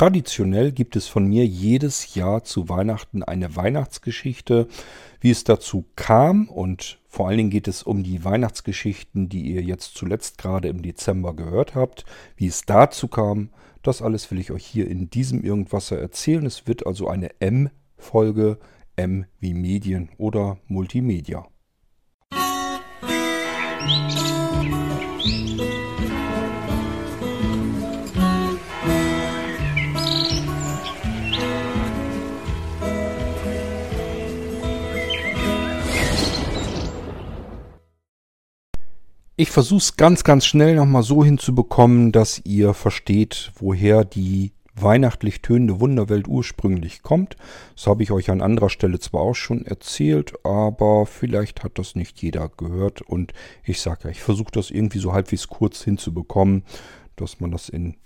Traditionell gibt es von mir jedes Jahr zu Weihnachten eine Weihnachtsgeschichte. Wie es dazu kam und vor allen Dingen geht es um die Weihnachtsgeschichten, die ihr jetzt zuletzt gerade im Dezember gehört habt. Wie es dazu kam, das alles will ich euch hier in diesem Irgendwasser erzählen. Es wird also eine M-Folge, M wie Medien oder Multimedia. Musik Ich versuche es ganz, ganz schnell nochmal so hinzubekommen, dass ihr versteht, woher die weihnachtlich tönende Wunderwelt ursprünglich kommt. Das habe ich euch an anderer Stelle zwar auch schon erzählt, aber vielleicht hat das nicht jeder gehört. Und ich sage ja, ich versuche das irgendwie so halbwegs kurz hinzubekommen, dass man das in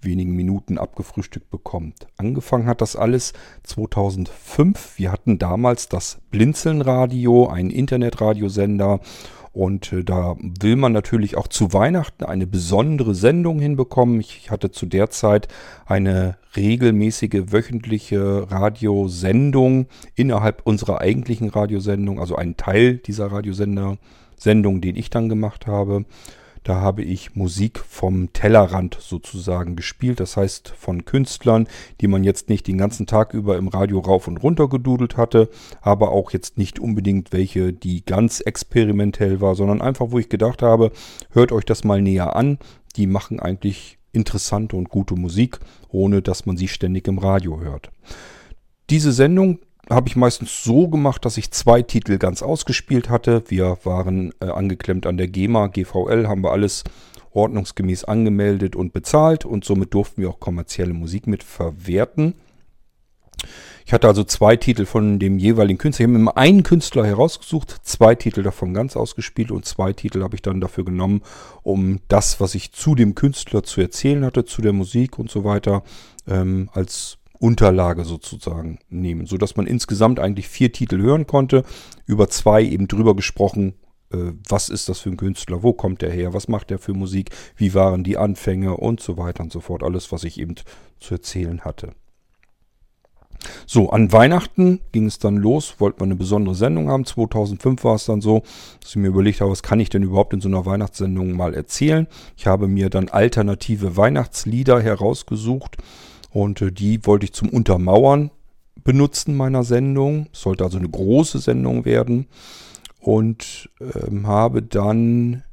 wenigen Minuten abgefrühstückt bekommt. Angefangen hat das alles 2005. Wir hatten damals das Blinzelnradio, einen Internetradiosender und äh, da will man natürlich auch zu Weihnachten eine besondere Sendung hinbekommen. Ich hatte zu der Zeit eine regelmäßige wöchentliche Radiosendung innerhalb unserer eigentlichen Radiosendung, also einen Teil dieser Radiosender Sendung, den ich dann gemacht habe. Da habe ich Musik vom Tellerrand sozusagen gespielt. Das heißt von Künstlern, die man jetzt nicht den ganzen Tag über im Radio rauf und runter gedudelt hatte, aber auch jetzt nicht unbedingt welche, die ganz experimentell war, sondern einfach, wo ich gedacht habe, hört euch das mal näher an. Die machen eigentlich interessante und gute Musik, ohne dass man sie ständig im Radio hört. Diese Sendung habe ich meistens so gemacht, dass ich zwei Titel ganz ausgespielt hatte. Wir waren äh, angeklemmt an der GEMA, GVL, haben wir alles ordnungsgemäß angemeldet und bezahlt und somit durften wir auch kommerzielle Musik mit verwerten. Ich hatte also zwei Titel von dem jeweiligen Künstler. Ich habe immer einen Künstler herausgesucht, zwei Titel davon ganz ausgespielt und zwei Titel habe ich dann dafür genommen, um das, was ich zu dem Künstler zu erzählen hatte, zu der Musik und so weiter, ähm, als Unterlage sozusagen nehmen, sodass man insgesamt eigentlich vier Titel hören konnte, über zwei eben drüber gesprochen, äh, was ist das für ein Künstler, wo kommt er her, was macht er für Musik, wie waren die Anfänge und so weiter und so fort, alles, was ich eben zu erzählen hatte. So, an Weihnachten ging es dann los, wollte man eine besondere Sendung haben. 2005 war es dann so, dass ich mir überlegt habe, was kann ich denn überhaupt in so einer Weihnachtssendung mal erzählen. Ich habe mir dann alternative Weihnachtslieder herausgesucht und äh, die wollte ich zum Untermauern benutzen meiner Sendung. Es sollte also eine große Sendung werden. Und ähm, habe dann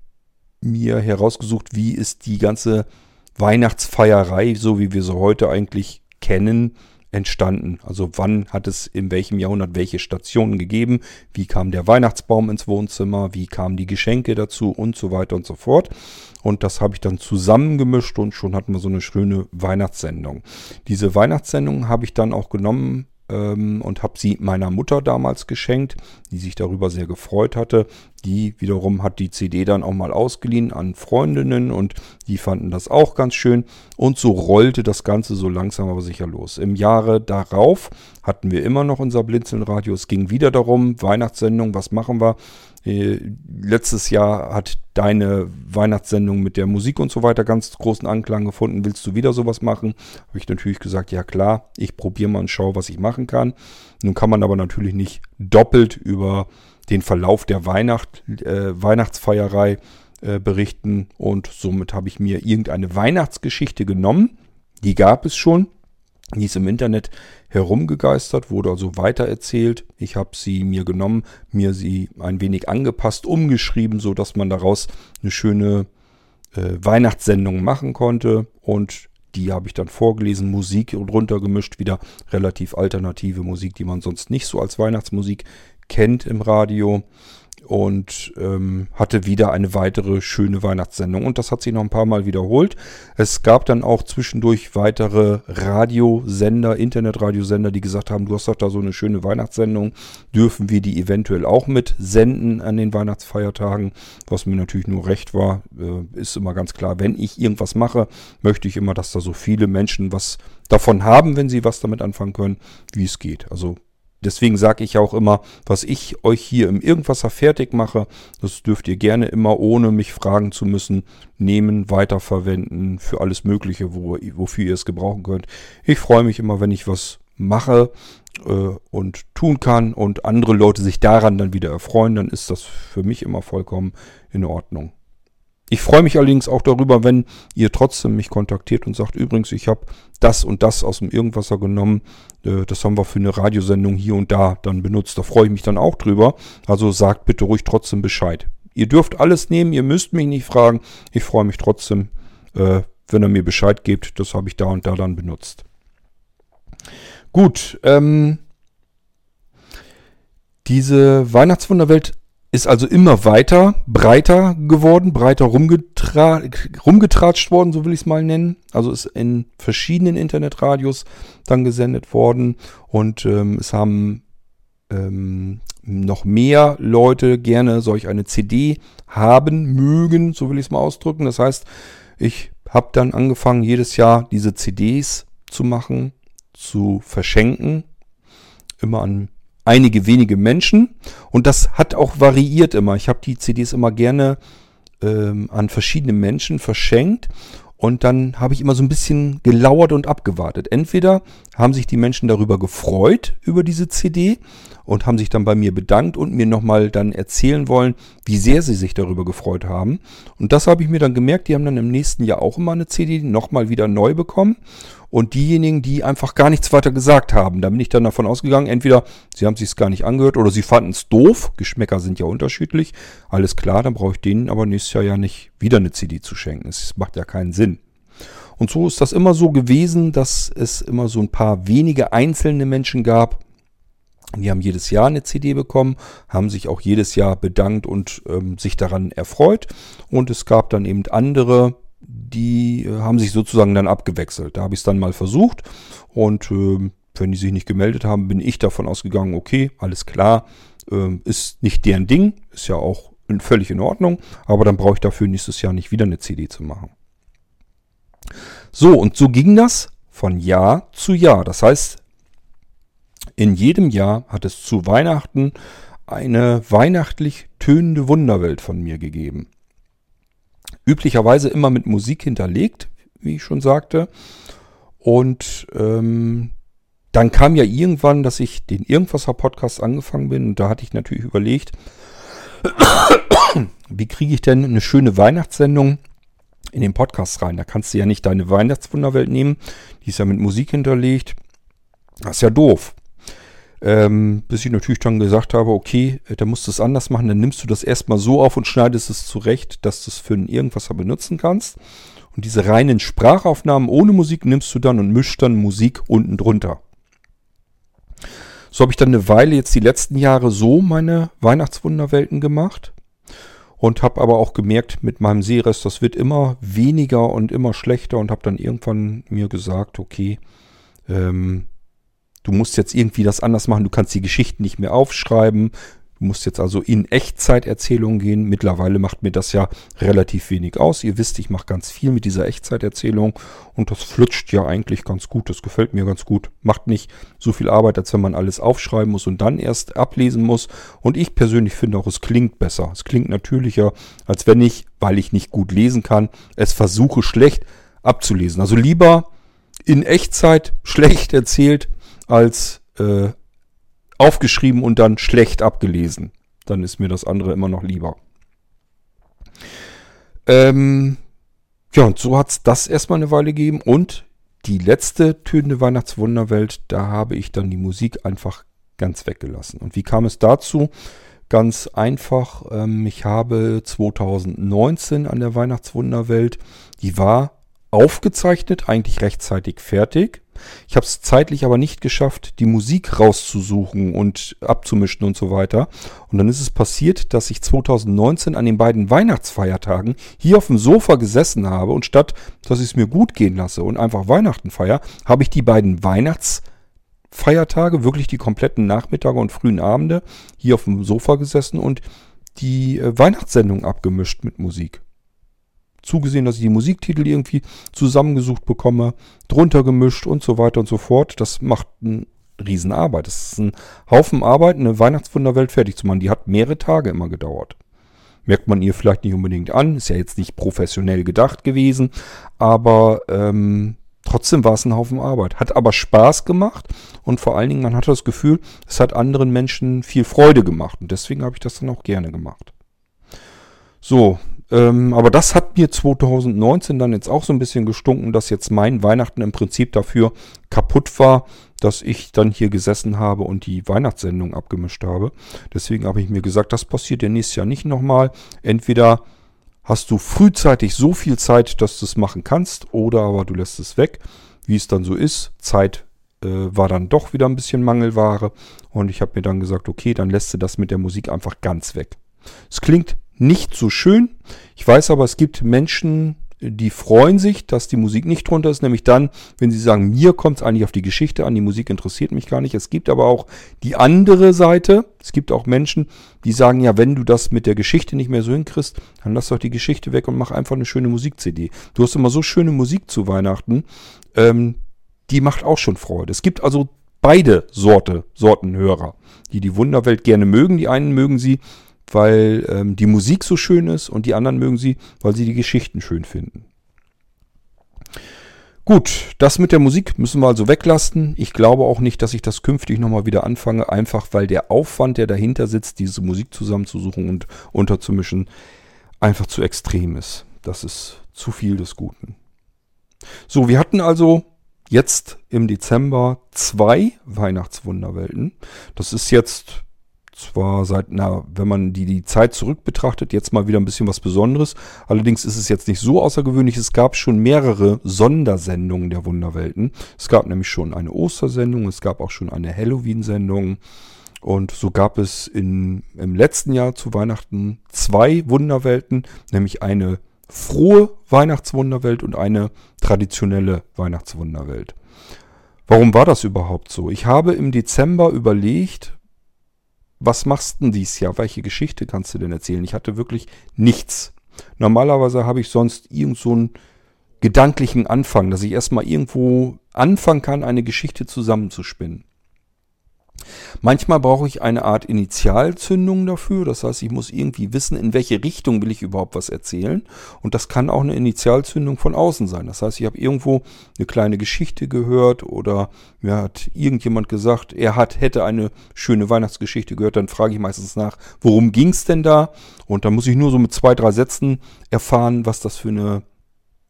mir herausgesucht, wie ist die ganze Weihnachtsfeierei, so wie wir sie heute eigentlich kennen, entstanden? Also wann hat es in welchem Jahrhundert welche Stationen gegeben? Wie kam der Weihnachtsbaum ins Wohnzimmer? Wie kamen die Geschenke dazu? Und so weiter und so fort. Und das habe ich dann zusammengemischt und schon hatten wir so eine schöne Weihnachtssendung. Diese Weihnachtssendung habe ich dann auch genommen ähm, und habe sie meiner Mutter damals geschenkt, die sich darüber sehr gefreut hatte. Die wiederum hat die CD dann auch mal ausgeliehen an Freundinnen und die fanden das auch ganz schön. Und so rollte das Ganze so langsam aber sicher los. Im Jahre darauf hatten wir immer noch unser Blinzelnradio. Es ging wieder darum, Weihnachtssendung, was machen wir? Äh, letztes Jahr hat deine Weihnachtssendung mit der Musik und so weiter ganz großen Anklang gefunden. Willst du wieder sowas machen? Habe ich natürlich gesagt, ja klar, ich probiere mal und schaue, was ich machen kann. Nun kann man aber natürlich nicht doppelt über den Verlauf der Weihnacht, äh, Weihnachtsfeierei äh, berichten und somit habe ich mir irgendeine Weihnachtsgeschichte genommen. Die gab es schon. Die ist im Internet herumgegeistert, wurde also weitererzählt. Ich habe sie mir genommen, mir sie ein wenig angepasst, umgeschrieben, so dass man daraus eine schöne äh, Weihnachtssendung machen konnte. Und die habe ich dann vorgelesen, Musik drunter gemischt, wieder relativ alternative Musik, die man sonst nicht so als Weihnachtsmusik kennt im Radio und ähm, hatte wieder eine weitere schöne Weihnachtssendung. Und das hat sich noch ein paar Mal wiederholt. Es gab dann auch zwischendurch weitere Radiosender, Internetradiosender, die gesagt haben, du hast doch da so eine schöne Weihnachtssendung, dürfen wir die eventuell auch mit senden an den Weihnachtsfeiertagen, was mir natürlich nur recht war, äh, ist immer ganz klar, wenn ich irgendwas mache, möchte ich immer, dass da so viele Menschen was davon haben, wenn sie was damit anfangen können, wie es geht. Also deswegen sage ich auch immer, was ich euch hier im Irgendwasser fertig mache, das dürft ihr gerne immer, ohne mich fragen zu müssen, nehmen, weiterverwenden für alles Mögliche, wo, wofür ihr es gebrauchen könnt. Ich freue mich immer, wenn ich was mache äh, und tun kann und andere Leute sich daran dann wieder erfreuen, dann ist das für mich immer vollkommen in Ordnung. Ich freue mich allerdings auch darüber, wenn ihr trotzdem mich kontaktiert und sagt, übrigens, ich habe das und das aus dem Irgendwasser genommen. Äh, das haben wir für eine Radiosendung hier und da dann benutzt. Da freue ich mich dann auch drüber. Also sagt bitte ruhig trotzdem Bescheid. Ihr dürft alles nehmen, ihr müsst mich nicht fragen. Ich freue mich trotzdem, äh, wenn er mir Bescheid gibt. Das habe ich da und da dann benutzt. Gut, ähm, diese Weihnachtswunderwelt ist also immer weiter, breiter geworden, breiter rumgetra rumgetratscht worden, so will ich es mal nennen. Also ist in verschiedenen Internetradios dann gesendet worden und ähm, es haben ähm, noch mehr Leute gerne solch eine CD haben mögen, so will ich es mal ausdrücken. Das heißt, ich habe dann angefangen, jedes Jahr diese CDs zu machen, zu verschenken, immer an einige wenige Menschen. Und das hat auch variiert immer. Ich habe die CDs immer gerne ähm, an verschiedene Menschen verschenkt. Und dann habe ich immer so ein bisschen gelauert und abgewartet. Entweder haben sich die Menschen darüber gefreut, über diese CD, und haben sich dann bei mir bedankt und mir nochmal dann erzählen wollen, wie sehr sie sich darüber gefreut haben. Und das habe ich mir dann gemerkt, die haben dann im nächsten Jahr auch immer eine CD nochmal wieder neu bekommen. Und diejenigen, die einfach gar nichts weiter gesagt haben, da bin ich dann davon ausgegangen, entweder sie haben sich es gar nicht angehört oder sie fanden es doof. Geschmäcker sind ja unterschiedlich. Alles klar, dann brauche ich denen aber nächstes Jahr ja nicht wieder eine CD zu schenken. Es macht ja keinen Sinn. Und so ist das immer so gewesen, dass es immer so ein paar wenige einzelne Menschen gab, die haben jedes Jahr eine CD bekommen, haben sich auch jedes Jahr bedankt und ähm, sich daran erfreut. Und es gab dann eben andere, die äh, haben sich sozusagen dann abgewechselt. Da habe ich es dann mal versucht und äh, wenn die sich nicht gemeldet haben, bin ich davon ausgegangen, okay, alles klar, äh, ist nicht deren Ding, ist ja auch völlig in Ordnung, aber dann brauche ich dafür nächstes Jahr nicht wieder eine CD zu machen. So, und so ging das von Jahr zu Jahr. Das heißt, in jedem Jahr hat es zu Weihnachten eine weihnachtlich tönende Wunderwelt von mir gegeben. Üblicherweise immer mit Musik hinterlegt, wie ich schon sagte. Und ähm, dann kam ja irgendwann, dass ich den Irgendwasser-Podcast angefangen bin. Und da hatte ich natürlich überlegt, wie kriege ich denn eine schöne Weihnachtssendung in den Podcast rein? Da kannst du ja nicht deine Weihnachtswunderwelt nehmen. Die ist ja mit Musik hinterlegt. Das ist ja doof. Ähm, bis ich natürlich dann gesagt habe, okay, äh, da musst du es anders machen, dann nimmst du das erstmal so auf und schneidest es zurecht, dass du es für ein Irgendwas benutzen kannst. Und diese reinen Sprachaufnahmen ohne Musik nimmst du dann und mischst dann Musik unten drunter. So habe ich dann eine Weile jetzt die letzten Jahre so meine Weihnachtswunderwelten gemacht und habe aber auch gemerkt mit meinem Sehrest, das wird immer weniger und immer schlechter und habe dann irgendwann mir gesagt, okay, ähm, Du musst jetzt irgendwie das anders machen. Du kannst die Geschichten nicht mehr aufschreiben. Du musst jetzt also in Echtzeiterzählungen gehen. Mittlerweile macht mir das ja relativ wenig aus. Ihr wisst, ich mache ganz viel mit dieser Echtzeiterzählung und das flutscht ja eigentlich ganz gut. Das gefällt mir ganz gut. Macht nicht so viel Arbeit, als wenn man alles aufschreiben muss und dann erst ablesen muss. Und ich persönlich finde auch, es klingt besser. Es klingt natürlicher, als wenn ich, weil ich nicht gut lesen kann, es versuche schlecht abzulesen. Also lieber in Echtzeit schlecht erzählt, als äh, aufgeschrieben und dann schlecht abgelesen. Dann ist mir das andere immer noch lieber. Ähm, ja, und so hat es das erstmal eine Weile gegeben. Und die letzte tönende Weihnachtswunderwelt, da habe ich dann die Musik einfach ganz weggelassen. Und wie kam es dazu? Ganz einfach, ähm, ich habe 2019 an der Weihnachtswunderwelt, die war aufgezeichnet, eigentlich rechtzeitig fertig. Ich habe es zeitlich aber nicht geschafft, die Musik rauszusuchen und abzumischen und so weiter. Und dann ist es passiert, dass ich 2019 an den beiden Weihnachtsfeiertagen hier auf dem Sofa gesessen habe und statt, dass ich es mir gut gehen lasse und einfach Weihnachten feier, habe ich die beiden Weihnachtsfeiertage, wirklich die kompletten Nachmittage und frühen Abende, hier auf dem Sofa gesessen und die äh, Weihnachtssendung abgemischt mit Musik zugesehen, dass ich die Musiktitel irgendwie zusammengesucht bekomme, drunter gemischt und so weiter und so fort. Das macht einen Riesenarbeit. Das ist ein Haufen Arbeit, eine Weihnachtswunderwelt fertig zu machen. Die hat mehrere Tage immer gedauert. Merkt man ihr vielleicht nicht unbedingt an. Ist ja jetzt nicht professionell gedacht gewesen. Aber ähm, trotzdem war es ein Haufen Arbeit. Hat aber Spaß gemacht. Und vor allen Dingen, man hatte das Gefühl, es hat anderen Menschen viel Freude gemacht. Und deswegen habe ich das dann auch gerne gemacht. So, ähm, aber das hat mir 2019 dann jetzt auch so ein bisschen gestunken, dass jetzt mein Weihnachten im Prinzip dafür kaputt war, dass ich dann hier gesessen habe und die Weihnachtssendung abgemischt habe. Deswegen habe ich mir gesagt, das passiert ja nächstes Jahr nicht nochmal. Entweder hast du frühzeitig so viel Zeit, dass du es machen kannst, oder aber du lässt es weg, wie es dann so ist. Zeit äh, war dann doch wieder ein bisschen Mangelware und ich habe mir dann gesagt, okay, dann lässt du das mit der Musik einfach ganz weg. Es klingt nicht so schön. Ich weiß aber, es gibt Menschen, die freuen sich, dass die Musik nicht drunter ist, nämlich dann, wenn sie sagen, mir kommt es eigentlich auf die Geschichte an, die Musik interessiert mich gar nicht. Es gibt aber auch die andere Seite. Es gibt auch Menschen, die sagen, ja, wenn du das mit der Geschichte nicht mehr so hinkriegst, dann lass doch die Geschichte weg und mach einfach eine schöne Musik-CD. Du hast immer so schöne Musik zu Weihnachten, ähm, die macht auch schon Freude. Es gibt also beide Sorte, Sorten Hörer, die die Wunderwelt gerne mögen. Die einen mögen sie weil ähm, die Musik so schön ist und die anderen mögen sie, weil sie die Geschichten schön finden. Gut, das mit der Musik müssen wir also weglassen. Ich glaube auch nicht, dass ich das künftig nochmal wieder anfange, einfach weil der Aufwand, der dahinter sitzt, diese Musik zusammenzusuchen und unterzumischen, einfach zu extrem ist. Das ist zu viel des Guten. So, wir hatten also jetzt im Dezember zwei Weihnachtswunderwelten. Das ist jetzt zwar seit, na, wenn man die, die Zeit zurück betrachtet, jetzt mal wieder ein bisschen was Besonderes. Allerdings ist es jetzt nicht so außergewöhnlich. Es gab schon mehrere Sondersendungen der Wunderwelten. Es gab nämlich schon eine Ostersendung, es gab auch schon eine Halloween-Sendung. Und so gab es in, im letzten Jahr zu Weihnachten zwei Wunderwelten, nämlich eine frohe Weihnachtswunderwelt und eine traditionelle Weihnachtswunderwelt. Warum war das überhaupt so? Ich habe im Dezember überlegt, was machst denn dies Jahr? Welche Geschichte kannst du denn erzählen? Ich hatte wirklich nichts. Normalerweise habe ich sonst irgend so einen gedanklichen Anfang, dass ich erstmal irgendwo anfangen kann, eine Geschichte zusammenzuspinnen. Manchmal brauche ich eine Art Initialzündung dafür. Das heißt, ich muss irgendwie wissen, in welche Richtung will ich überhaupt was erzählen. Und das kann auch eine Initialzündung von außen sein. Das heißt, ich habe irgendwo eine kleine Geschichte gehört oder mir hat irgendjemand gesagt, er hat, hätte eine schöne Weihnachtsgeschichte gehört. Dann frage ich meistens nach, worum ging es denn da? Und dann muss ich nur so mit zwei, drei Sätzen erfahren, was das für eine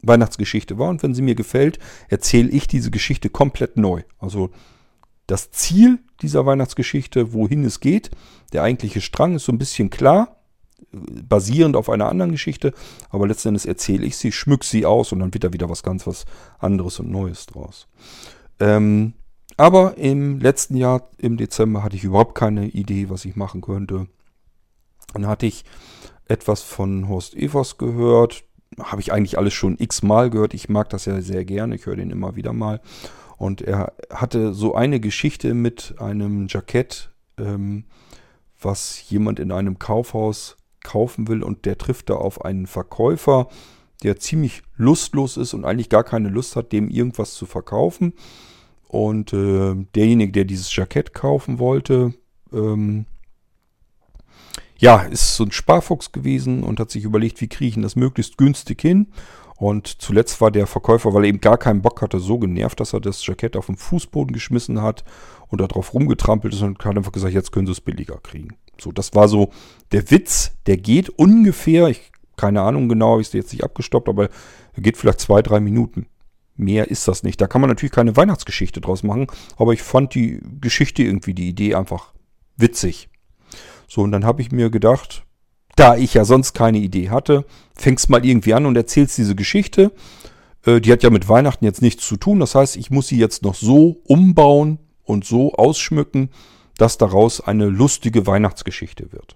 Weihnachtsgeschichte war. Und wenn sie mir gefällt, erzähle ich diese Geschichte komplett neu. Also das Ziel dieser Weihnachtsgeschichte, wohin es geht. Der eigentliche Strang ist so ein bisschen klar, basierend auf einer anderen Geschichte, aber letzten Endes erzähle ich sie, schmück sie aus und dann wird da wieder was ganz was anderes und Neues draus. Ähm, aber im letzten Jahr, im Dezember, hatte ich überhaupt keine Idee, was ich machen könnte. Dann hatte ich etwas von Horst Evers gehört. Habe ich eigentlich alles schon x-mal gehört. Ich mag das ja sehr gerne. Ich höre den immer wieder mal. Und er hatte so eine Geschichte mit einem Jackett, ähm, was jemand in einem Kaufhaus kaufen will und der trifft da auf einen Verkäufer, der ziemlich lustlos ist und eigentlich gar keine Lust hat, dem irgendwas zu verkaufen. Und äh, derjenige, der dieses Jackett kaufen wollte, ähm, ja, ist so ein Sparfuchs gewesen und hat sich überlegt, wie kriege ich das möglichst günstig hin. Und zuletzt war der Verkäufer, weil er eben gar keinen Bock hatte, so genervt, dass er das Jackett auf den Fußboden geschmissen hat und darauf rumgetrampelt ist und hat einfach gesagt, jetzt können sie es billiger kriegen. So, das war so der Witz, der geht ungefähr, ich keine Ahnung genau, ich es jetzt nicht abgestoppt, aber er geht vielleicht zwei, drei Minuten. Mehr ist das nicht. Da kann man natürlich keine Weihnachtsgeschichte draus machen, aber ich fand die Geschichte irgendwie, die Idee einfach witzig. So, und dann habe ich mir gedacht, da ich ja sonst keine Idee hatte, fängst mal irgendwie an und erzählst diese Geschichte. Äh, die hat ja mit Weihnachten jetzt nichts zu tun. Das heißt, ich muss sie jetzt noch so umbauen und so ausschmücken, dass daraus eine lustige Weihnachtsgeschichte wird.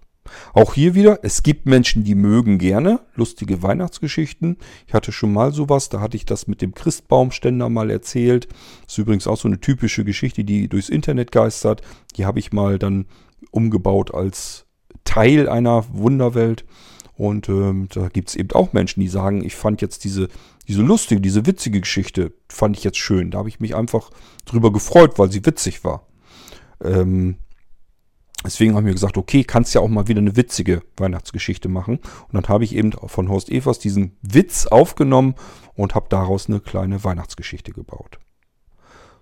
Auch hier wieder, es gibt Menschen, die mögen gerne lustige Weihnachtsgeschichten. Ich hatte schon mal sowas, da hatte ich das mit dem Christbaumständer mal erzählt. Das ist übrigens auch so eine typische Geschichte, die durchs Internet geistert. Die habe ich mal dann umgebaut als Teil einer Wunderwelt. Und ähm, da gibt es eben auch Menschen, die sagen, ich fand jetzt diese, diese lustige, diese witzige Geschichte, fand ich jetzt schön. Da habe ich mich einfach drüber gefreut, weil sie witzig war. Ähm, Deswegen haben wir gesagt, okay, kannst ja auch mal wieder eine witzige Weihnachtsgeschichte machen. Und dann habe ich eben von Horst Evers diesen Witz aufgenommen und habe daraus eine kleine Weihnachtsgeschichte gebaut.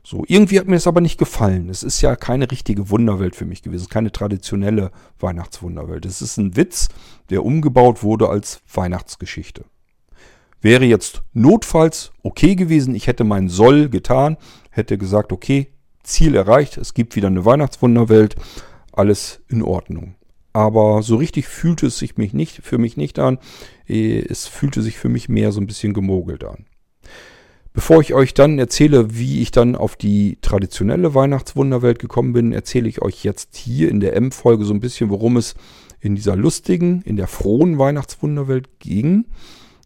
So, irgendwie hat mir das aber nicht gefallen. Es ist ja keine richtige Wunderwelt für mich gewesen, keine traditionelle Weihnachtswunderwelt. Es ist ein Witz, der umgebaut wurde als Weihnachtsgeschichte. Wäre jetzt notfalls okay gewesen, ich hätte meinen Soll getan, hätte gesagt, okay, Ziel erreicht, es gibt wieder eine Weihnachtswunderwelt, alles in Ordnung. Aber so richtig fühlte es sich mich nicht, für mich nicht an. Es fühlte sich für mich mehr so ein bisschen gemogelt an. Bevor ich euch dann erzähle, wie ich dann auf die traditionelle Weihnachtswunderwelt gekommen bin, erzähle ich euch jetzt hier in der M-Folge so ein bisschen, worum es in dieser lustigen, in der frohen Weihnachtswunderwelt ging.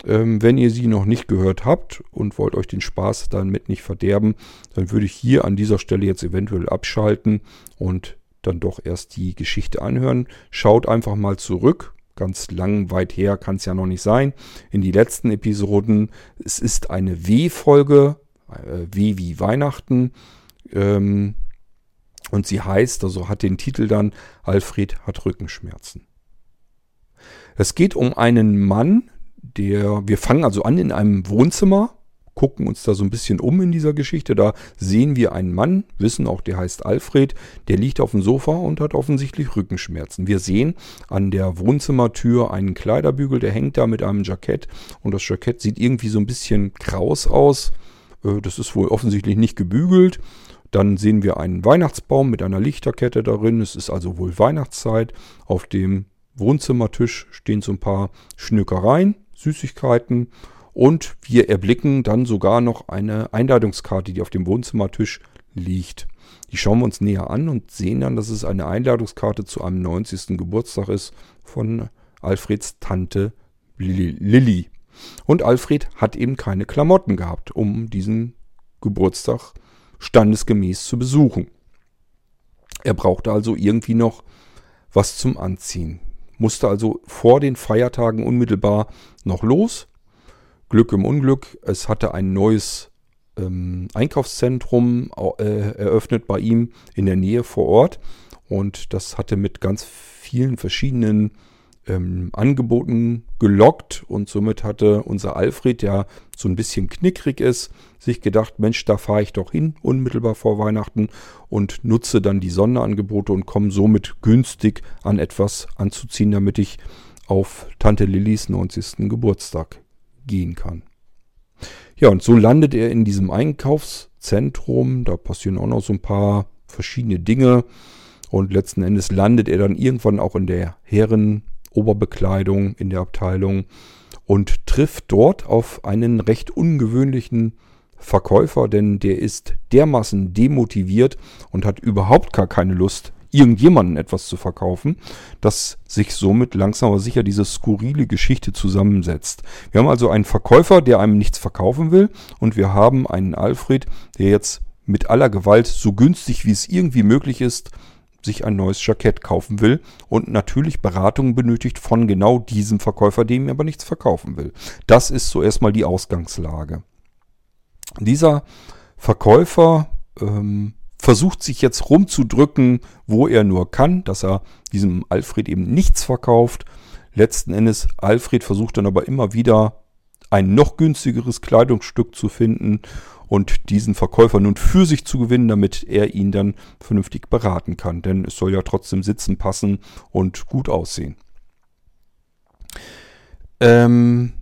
Ähm, wenn ihr sie noch nicht gehört habt und wollt euch den Spaß damit nicht verderben, dann würde ich hier an dieser Stelle jetzt eventuell abschalten und dann doch erst die Geschichte anhören. Schaut einfach mal zurück ganz lang weit her kann es ja noch nicht sein, in die letzten Episoden. Es ist eine W-Folge, äh, W wie Weihnachten. Ähm, und sie heißt, also hat den Titel dann, Alfred hat Rückenschmerzen. Es geht um einen Mann, der, wir fangen also an in einem Wohnzimmer gucken uns da so ein bisschen um in dieser Geschichte. Da sehen wir einen Mann, wissen auch, der heißt Alfred, der liegt auf dem Sofa und hat offensichtlich Rückenschmerzen. Wir sehen an der Wohnzimmertür einen Kleiderbügel, der hängt da mit einem Jackett und das Jackett sieht irgendwie so ein bisschen kraus aus. Äh, das ist wohl offensichtlich nicht gebügelt. Dann sehen wir einen Weihnachtsbaum mit einer Lichterkette darin. Es ist also wohl Weihnachtszeit. Auf dem Wohnzimmertisch stehen so ein paar Schnückereien, Süßigkeiten und wir erblicken dann sogar noch eine Einladungskarte, die auf dem Wohnzimmertisch liegt. Die schauen wir uns näher an und sehen dann, dass es eine Einladungskarte zu einem 90. Geburtstag ist von Alfreds Tante Lilly. Und Alfred hat eben keine Klamotten gehabt, um diesen Geburtstag standesgemäß zu besuchen. Er brauchte also irgendwie noch was zum Anziehen. Musste also vor den Feiertagen unmittelbar noch los Glück im Unglück. Es hatte ein neues ähm, Einkaufszentrum äh, eröffnet bei ihm in der Nähe vor Ort. Und das hatte mit ganz vielen verschiedenen ähm, Angeboten gelockt. Und somit hatte unser Alfred, der so ein bisschen knickrig ist, sich gedacht, Mensch, da fahre ich doch hin, unmittelbar vor Weihnachten und nutze dann die Sonderangebote und komme somit günstig an etwas anzuziehen, damit ich auf Tante Lillys 90. Geburtstag gehen kann. Ja, und so landet er in diesem Einkaufszentrum. Da passieren auch noch so ein paar verschiedene Dinge. Und letzten Endes landet er dann irgendwann auch in der Herrenoberbekleidung in der Abteilung und trifft dort auf einen recht ungewöhnlichen Verkäufer, denn der ist dermaßen demotiviert und hat überhaupt gar keine Lust, irgendjemanden etwas zu verkaufen, dass sich somit langsam aber sicher diese skurrile Geschichte zusammensetzt. Wir haben also einen Verkäufer, der einem nichts verkaufen will und wir haben einen Alfred, der jetzt mit aller Gewalt, so günstig wie es irgendwie möglich ist, sich ein neues Jackett kaufen will und natürlich Beratungen benötigt von genau diesem Verkäufer, dem er aber nichts verkaufen will. Das ist so erstmal die Ausgangslage. Dieser Verkäufer ähm, versucht sich jetzt rumzudrücken, wo er nur kann, dass er diesem Alfred eben nichts verkauft. Letzten Endes, Alfred versucht dann aber immer wieder ein noch günstigeres Kleidungsstück zu finden und diesen Verkäufer nun für sich zu gewinnen, damit er ihn dann vernünftig beraten kann. Denn es soll ja trotzdem sitzen, passen und gut aussehen. Ähm,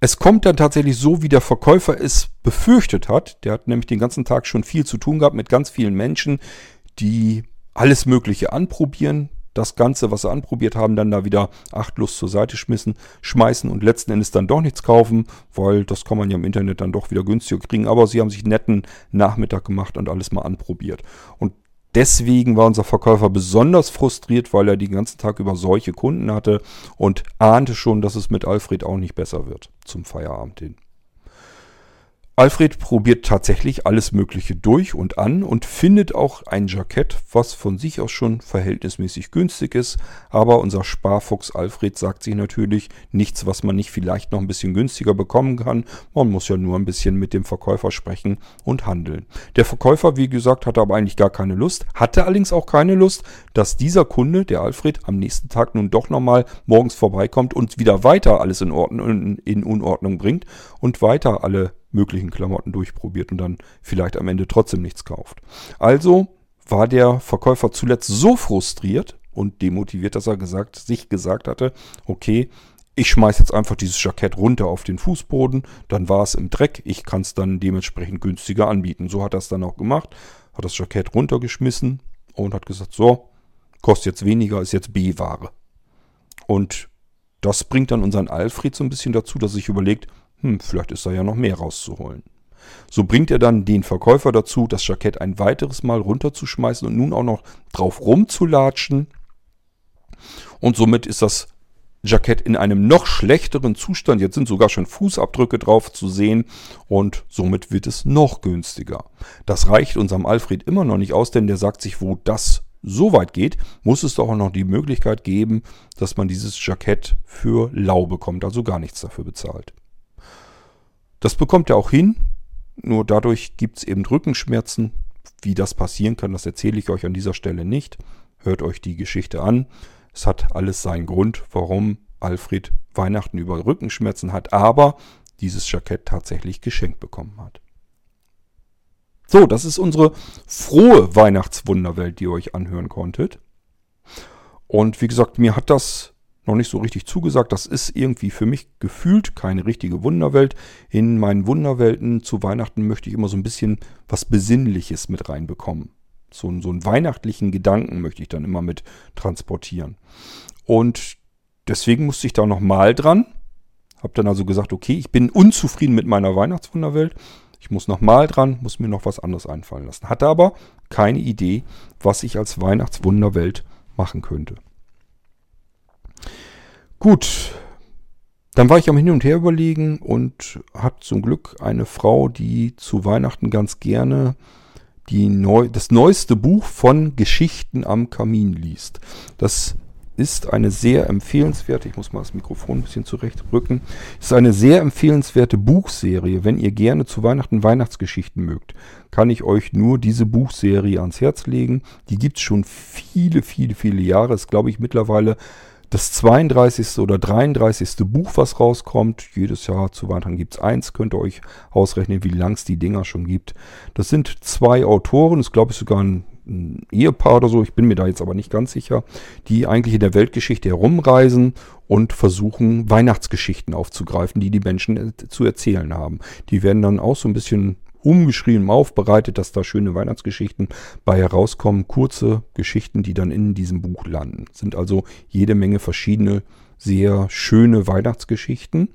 es kommt dann tatsächlich so, wie der Verkäufer es befürchtet hat. Der hat nämlich den ganzen Tag schon viel zu tun gehabt mit ganz vielen Menschen, die alles Mögliche anprobieren. Das Ganze, was sie anprobiert haben, dann da wieder achtlos zur Seite schmissen, schmeißen und letzten Endes dann doch nichts kaufen, weil das kann man ja im Internet dann doch wieder günstiger kriegen. Aber sie haben sich netten Nachmittag gemacht und alles mal anprobiert. Und Deswegen war unser Verkäufer besonders frustriert, weil er den ganzen Tag über solche Kunden hatte und ahnte schon, dass es mit Alfred auch nicht besser wird zum Feierabend hin. Alfred probiert tatsächlich alles Mögliche durch und an und findet auch ein Jackett, was von sich aus schon verhältnismäßig günstig ist. Aber unser Sparfuchs Alfred sagt sich natürlich nichts, was man nicht vielleicht noch ein bisschen günstiger bekommen kann. Man muss ja nur ein bisschen mit dem Verkäufer sprechen und handeln. Der Verkäufer, wie gesagt, hatte aber eigentlich gar keine Lust, hatte allerdings auch keine Lust, dass dieser Kunde, der Alfred, am nächsten Tag nun doch nochmal morgens vorbeikommt und wieder weiter alles in, Ordnung, in Unordnung bringt und weiter alle möglichen Klamotten durchprobiert und dann vielleicht am Ende trotzdem nichts kauft. Also war der Verkäufer zuletzt so frustriert und demotiviert, dass er gesagt, sich gesagt hatte, okay, ich schmeiß jetzt einfach dieses Jackett runter auf den Fußboden, dann war es im Dreck, ich kann es dann dementsprechend günstiger anbieten. So hat er es dann auch gemacht, hat das Jackett runtergeschmissen und hat gesagt, so, kostet jetzt weniger, ist jetzt B-Ware. Und das bringt dann unseren Alfred so ein bisschen dazu, dass er sich überlegt, hm, vielleicht ist da ja noch mehr rauszuholen. So bringt er dann den Verkäufer dazu, das Jackett ein weiteres Mal runterzuschmeißen und nun auch noch drauf rumzulatschen. Und somit ist das Jackett in einem noch schlechteren Zustand. Jetzt sind sogar schon Fußabdrücke drauf zu sehen und somit wird es noch günstiger. Das reicht unserem Alfred immer noch nicht aus, denn der sagt sich, wo das so weit geht, muss es doch auch noch die Möglichkeit geben, dass man dieses Jackett für lau bekommt, also gar nichts dafür bezahlt. Das bekommt er auch hin, nur dadurch gibt es eben Rückenschmerzen. Wie das passieren kann, das erzähle ich euch an dieser Stelle nicht. Hört euch die Geschichte an. Es hat alles seinen Grund, warum Alfred Weihnachten über Rückenschmerzen hat, aber dieses Jackett tatsächlich geschenkt bekommen hat. So, das ist unsere frohe Weihnachtswunderwelt, die ihr euch anhören konntet. Und wie gesagt, mir hat das noch nicht so richtig zugesagt. Das ist irgendwie für mich gefühlt keine richtige Wunderwelt. In meinen Wunderwelten zu Weihnachten möchte ich immer so ein bisschen was Besinnliches mit reinbekommen. So, so einen weihnachtlichen Gedanken möchte ich dann immer mit transportieren. Und deswegen musste ich da nochmal dran. Hab dann also gesagt, okay, ich bin unzufrieden mit meiner Weihnachtswunderwelt. Ich muss nochmal dran, muss mir noch was anderes einfallen lassen. Hatte aber keine Idee, was ich als Weihnachtswunderwelt machen könnte. Gut, dann war ich am Hin und Her überlegen und hat zum Glück eine Frau, die zu Weihnachten ganz gerne die neu, das neueste Buch von Geschichten am Kamin liest. Das ist eine sehr empfehlenswerte, ich muss mal das Mikrofon ein bisschen zurechtrücken, ist eine sehr empfehlenswerte Buchserie. Wenn ihr gerne zu Weihnachten Weihnachtsgeschichten mögt, kann ich euch nur diese Buchserie ans Herz legen. Die gibt es schon viele, viele, viele Jahre. Ist, glaube ich, mittlerweile das 32. oder 33. Buch, was rauskommt. Jedes Jahr zu Weihnachten gibt es eins. Könnt ihr euch ausrechnen, wie lang es die Dinger schon gibt. Das sind zwei Autoren, das glaube ich sogar ein, ein Ehepaar oder so, ich bin mir da jetzt aber nicht ganz sicher, die eigentlich in der Weltgeschichte herumreisen und versuchen, Weihnachtsgeschichten aufzugreifen, die die Menschen zu erzählen haben. Die werden dann auch so ein bisschen umgeschrieben, aufbereitet, dass da schöne Weihnachtsgeschichten bei herauskommen. Kurze Geschichten, die dann in diesem Buch landen. Sind also jede Menge verschiedene, sehr schöne Weihnachtsgeschichten.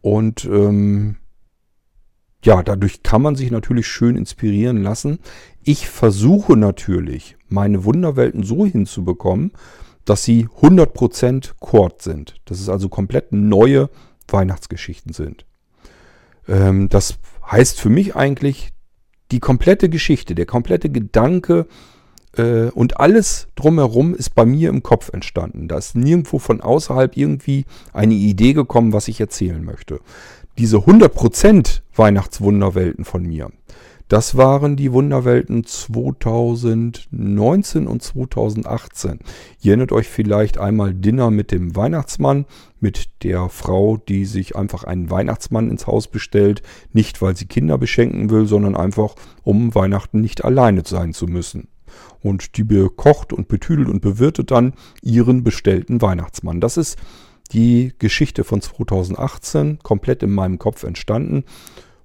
Und ähm, ja, dadurch kann man sich natürlich schön inspirieren lassen. Ich versuche natürlich, meine Wunderwelten so hinzubekommen, dass sie 100% Chord sind. Dass es also komplett neue Weihnachtsgeschichten sind. Ähm, das heißt für mich eigentlich, die komplette Geschichte, der komplette Gedanke äh, und alles drumherum ist bei mir im Kopf entstanden. Da ist nirgendwo von außerhalb irgendwie eine Idee gekommen, was ich erzählen möchte. Diese 100% Weihnachtswunderwelten von mir, das waren die Wunderwelten 2019 und 2018. Ihr erinnert euch vielleicht einmal Dinner mit dem Weihnachtsmann, mit der Frau, die sich einfach einen Weihnachtsmann ins Haus bestellt, nicht weil sie Kinder beschenken will, sondern einfach um Weihnachten nicht alleine sein zu müssen. Und die bekocht und betüdelt und bewirtet dann ihren bestellten Weihnachtsmann. Das ist die Geschichte von 2018, komplett in meinem Kopf entstanden.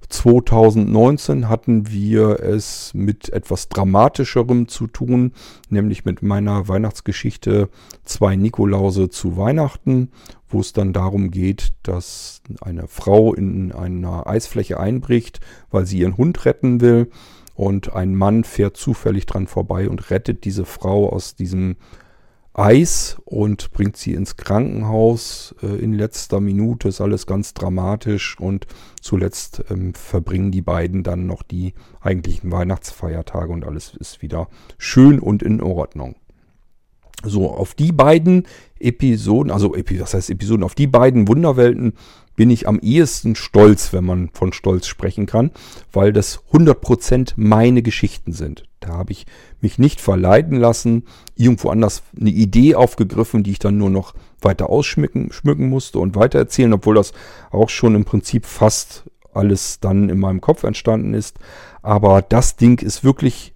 2019 hatten wir es mit etwas Dramatischerem zu tun, nämlich mit meiner Weihnachtsgeschichte Zwei Nikolause zu Weihnachten, wo es dann darum geht, dass eine Frau in einer Eisfläche einbricht, weil sie ihren Hund retten will und ein Mann fährt zufällig dran vorbei und rettet diese Frau aus diesem Eis und bringt sie ins Krankenhaus. Äh, in letzter Minute ist alles ganz dramatisch und zuletzt ähm, verbringen die beiden dann noch die eigentlichen Weihnachtsfeiertage und alles ist wieder schön und in Ordnung. So, auf die beiden Episoden, also was heißt Episoden, auf die beiden Wunderwelten bin ich am ehesten stolz, wenn man von Stolz sprechen kann, weil das 100% meine Geschichten sind. Da habe ich mich nicht verleiten lassen, irgendwo anders eine Idee aufgegriffen, die ich dann nur noch weiter ausschmücken schmücken musste und weitererzählen, obwohl das auch schon im Prinzip fast alles dann in meinem Kopf entstanden ist. Aber das Ding ist wirklich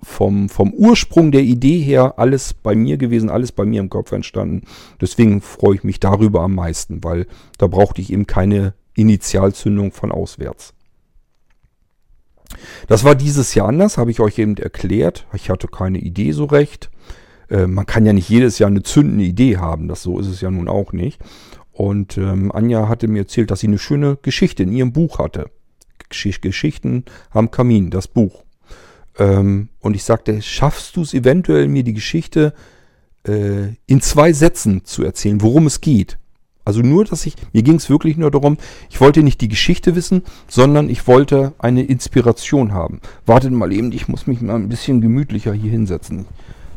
vom, vom Ursprung der Idee her alles bei mir gewesen, alles bei mir im Kopf entstanden. Deswegen freue ich mich darüber am meisten, weil da brauchte ich eben keine Initialzündung von auswärts. Das war dieses Jahr anders, habe ich euch eben erklärt. Ich hatte keine Idee so recht. Äh, man kann ja nicht jedes Jahr eine zündende Idee haben, das so ist es ja nun auch nicht. Und ähm, Anja hatte mir erzählt, dass sie eine schöne Geschichte in ihrem Buch hatte. Geschichten am Kamin, das Buch. Ähm, und ich sagte, schaffst du es eventuell, mir die Geschichte äh, in zwei Sätzen zu erzählen, worum es geht? Also nur, dass ich, mir ging es wirklich nur darum, ich wollte nicht die Geschichte wissen, sondern ich wollte eine Inspiration haben. Wartet mal eben, ich muss mich mal ein bisschen gemütlicher hier hinsetzen.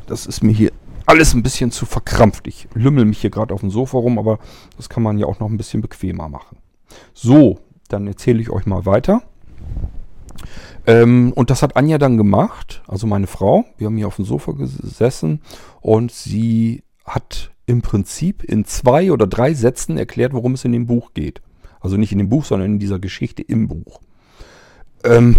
Das ist mir hier alles ein bisschen zu verkrampft. Ich lümmel mich hier gerade auf dem Sofa rum, aber das kann man ja auch noch ein bisschen bequemer machen. So, dann erzähle ich euch mal weiter. Ähm, und das hat Anja dann gemacht, also meine Frau. Wir haben hier auf dem Sofa gesessen und sie hat im Prinzip in zwei oder drei Sätzen erklärt, worum es in dem Buch geht. Also nicht in dem Buch, sondern in dieser Geschichte im Buch. Ähm,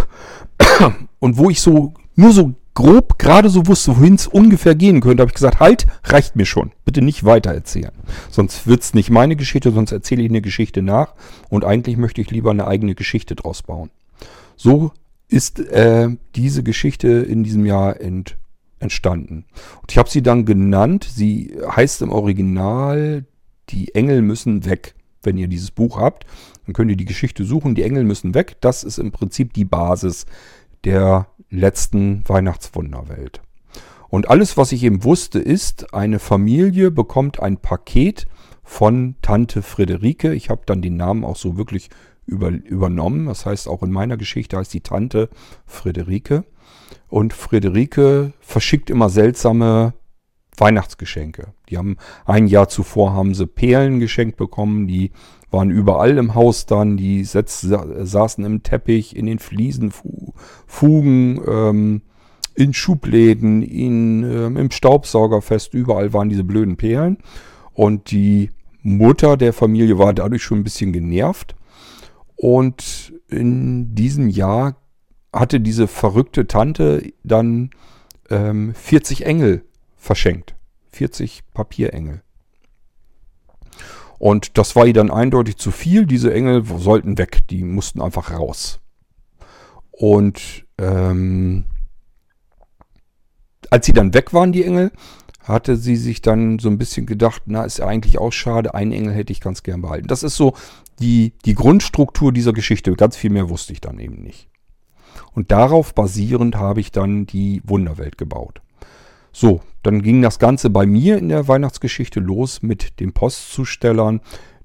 und wo ich so nur so grob gerade so wusste, wohin es ungefähr gehen könnte, habe ich gesagt, halt, reicht mir schon. Bitte nicht weiter erzählen. Sonst wird es nicht meine Geschichte, sonst erzähle ich eine Geschichte nach. Und eigentlich möchte ich lieber eine eigene Geschichte draus bauen. So ist äh, diese Geschichte in diesem Jahr ent, entstanden. Und ich habe sie dann genannt. Sie heißt im Original, die Engel müssen weg. Wenn ihr dieses Buch habt, dann könnt ihr die Geschichte suchen. Die Engel müssen weg. Das ist im Prinzip die Basis der letzten Weihnachtswunderwelt. Und alles, was ich eben wusste, ist, eine Familie bekommt ein Paket von Tante Friederike. Ich habe dann den Namen auch so wirklich über, übernommen. Das heißt, auch in meiner Geschichte heißt die Tante Friederike. Und Friederike verschickt immer seltsame Weihnachtsgeschenke. Die haben ein Jahr zuvor haben sie Perlen geschenkt bekommen, die waren überall im Haus dann, die setz, saßen im Teppich, in den Fliesen, Fugen, ähm, in Schubläden, in, ähm, im Staubsauger fest, überall waren diese blöden Perlen. Und die Mutter der Familie war dadurch schon ein bisschen genervt und in diesem Jahr hatte diese verrückte Tante dann ähm, 40 Engel verschenkt. 40 Papierengel. Und das war ihr dann eindeutig zu viel. Diese Engel sollten weg. Die mussten einfach raus. Und ähm, als sie dann weg waren, die Engel, hatte sie sich dann so ein bisschen gedacht, na, ist ja eigentlich auch schade, einen Engel hätte ich ganz gern behalten. Das ist so die, die Grundstruktur dieser Geschichte. Ganz viel mehr wusste ich dann eben nicht. Und darauf basierend habe ich dann die Wunderwelt gebaut. So, dann ging das Ganze bei mir in der Weihnachtsgeschichte los mit den Postzustellern.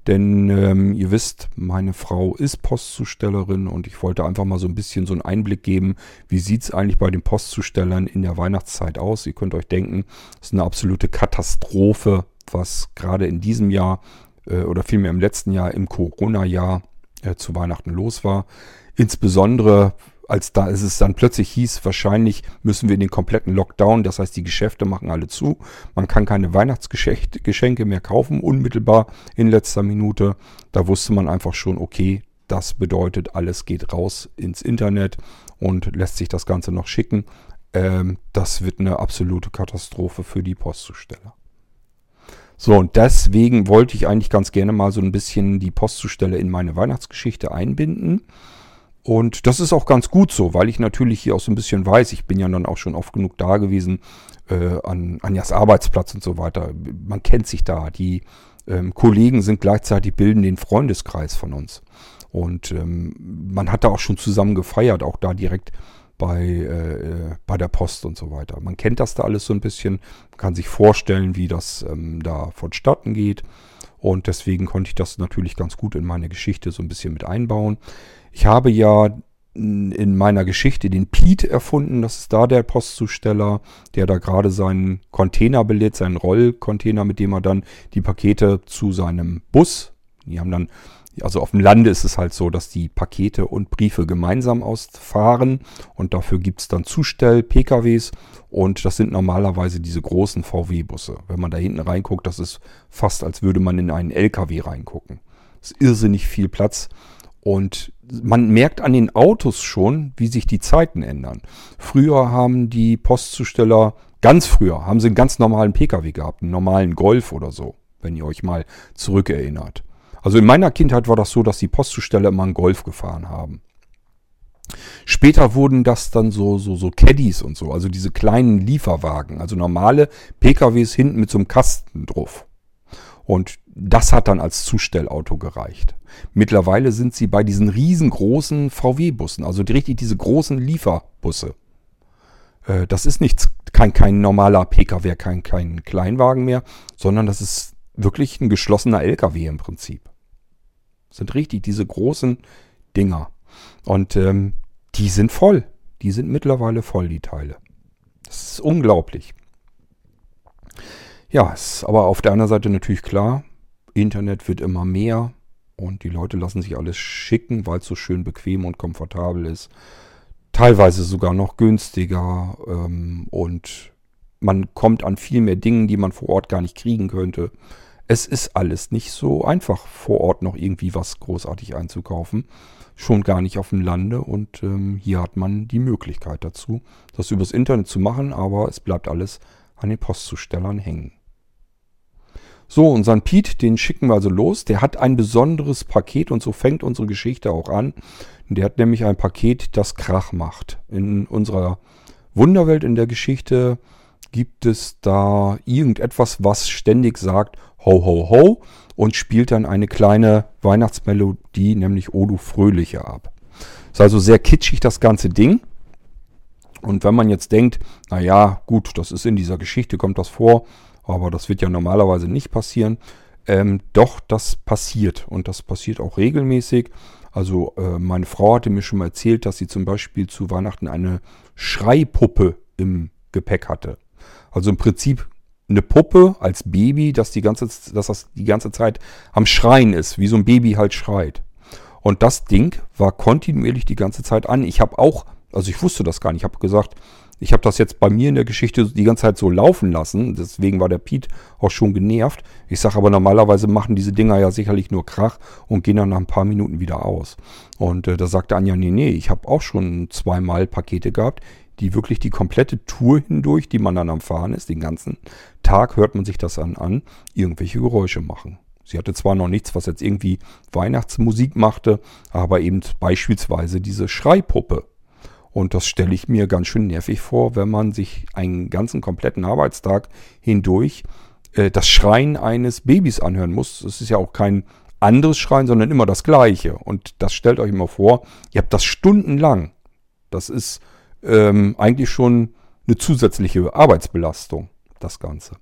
Denn ähm, ihr wisst, meine Frau ist Postzustellerin und ich wollte einfach mal so ein bisschen so einen Einblick geben, wie sieht es eigentlich bei den Postzustellern in der Weihnachtszeit aus. Ihr könnt euch denken, es ist eine absolute Katastrophe, was gerade in diesem Jahr äh, oder vielmehr im letzten Jahr, im Corona-Jahr äh, zu Weihnachten los war. Insbesondere als da ist es dann plötzlich hieß, wahrscheinlich müssen wir in den kompletten Lockdown, das heißt die Geschäfte machen alle zu, man kann keine Weihnachtsgeschenke mehr kaufen, unmittelbar in letzter Minute. Da wusste man einfach schon, okay, das bedeutet, alles geht raus ins Internet und lässt sich das Ganze noch schicken. Ähm, das wird eine absolute Katastrophe für die Postzusteller. So, und deswegen wollte ich eigentlich ganz gerne mal so ein bisschen die Postzusteller in meine Weihnachtsgeschichte einbinden. Und das ist auch ganz gut so, weil ich natürlich hier auch so ein bisschen weiß, ich bin ja dann auch schon oft genug da gewesen äh, an Anjas Arbeitsplatz und so weiter. Man kennt sich da. Die ähm, Kollegen sind gleichzeitig bilden den Freundeskreis von uns. Und ähm, man hat da auch schon zusammen gefeiert, auch da direkt bei, äh, bei der Post und so weiter. Man kennt das da alles so ein bisschen, kann sich vorstellen, wie das ähm, da vonstatten geht. Und deswegen konnte ich das natürlich ganz gut in meine Geschichte so ein bisschen mit einbauen. Ich habe ja in meiner Geschichte den Pete erfunden. Das ist da der Postzusteller, der da gerade seinen Container belädt, seinen Rollcontainer, mit dem er dann die Pakete zu seinem Bus, die haben dann, also auf dem Lande ist es halt so, dass die Pakete und Briefe gemeinsam ausfahren und dafür gibt es dann Zustell-PKWs und das sind normalerweise diese großen VW-Busse. Wenn man da hinten reinguckt, das ist fast, als würde man in einen LKW reingucken. Das ist irrsinnig viel Platz. Und man merkt an den Autos schon, wie sich die Zeiten ändern. Früher haben die Postzusteller, ganz früher, haben sie einen ganz normalen Pkw gehabt, einen normalen Golf oder so, wenn ihr euch mal zurückerinnert. Also in meiner Kindheit war das so, dass die Postzusteller immer einen Golf gefahren haben. Später wurden das dann so, so, so Caddies und so, also diese kleinen Lieferwagen, also normale PKWs hinten mit so einem Kasten drauf. Und das hat dann als Zustellauto gereicht. Mittlerweile sind sie bei diesen riesengroßen VW-Bussen, also richtig diese großen Lieferbusse. Äh, das ist nichts, kein, kein normaler Pkw, kein, kein Kleinwagen mehr, sondern das ist wirklich ein geschlossener LKW im Prinzip. Das sind richtig diese großen Dinger. Und ähm, die sind voll. Die sind mittlerweile voll, die Teile. Das ist unglaublich. Ja, ist aber auf der anderen Seite natürlich klar, Internet wird immer mehr und die Leute lassen sich alles schicken, weil es so schön bequem und komfortabel ist. Teilweise sogar noch günstiger ähm, und man kommt an viel mehr Dingen, die man vor Ort gar nicht kriegen könnte. Es ist alles nicht so einfach, vor Ort noch irgendwie was großartig einzukaufen. Schon gar nicht auf dem Lande und ähm, hier hat man die Möglichkeit dazu, das übers Internet zu machen, aber es bleibt alles an den Postzustellern hängen. So, unseren Pete, den schicken wir also los. Der hat ein besonderes Paket und so fängt unsere Geschichte auch an. Der hat nämlich ein Paket, das Krach macht. In unserer Wunderwelt in der Geschichte gibt es da irgendetwas, was ständig sagt, ho, ho, ho, und spielt dann eine kleine Weihnachtsmelodie, nämlich O du Fröhliche ab. Ist also sehr kitschig das ganze Ding. Und wenn man jetzt denkt, naja, gut, das ist in dieser Geschichte, kommt das vor, aber das wird ja normalerweise nicht passieren. Ähm, doch, das passiert und das passiert auch regelmäßig. Also äh, meine Frau hatte mir schon mal erzählt, dass sie zum Beispiel zu Weihnachten eine Schreipuppe im Gepäck hatte. Also im Prinzip eine Puppe als Baby, dass, die ganze, dass das die ganze Zeit am Schreien ist, wie so ein Baby halt schreit. Und das Ding war kontinuierlich die ganze Zeit an. Ich habe auch, also ich wusste das gar nicht, ich habe gesagt, ich habe das jetzt bei mir in der Geschichte die ganze Zeit so laufen lassen. Deswegen war der Pete auch schon genervt. Ich sage aber normalerweise machen diese Dinger ja sicherlich nur Krach und gehen dann nach ein paar Minuten wieder aus. Und äh, da sagte Anja, nee, nee, ich habe auch schon zweimal Pakete gehabt, die wirklich die komplette Tour hindurch, die man dann am Fahren ist, den ganzen Tag hört man sich das an, an irgendwelche Geräusche machen. Sie hatte zwar noch nichts, was jetzt irgendwie Weihnachtsmusik machte, aber eben beispielsweise diese Schreipuppe. Und das stelle ich mir ganz schön nervig vor, wenn man sich einen ganzen kompletten Arbeitstag hindurch äh, das Schreien eines Babys anhören muss. Es ist ja auch kein anderes Schreien, sondern immer das gleiche. Und das stellt euch immer vor, ihr habt das stundenlang. Das ist ähm, eigentlich schon eine zusätzliche Arbeitsbelastung, das Ganze.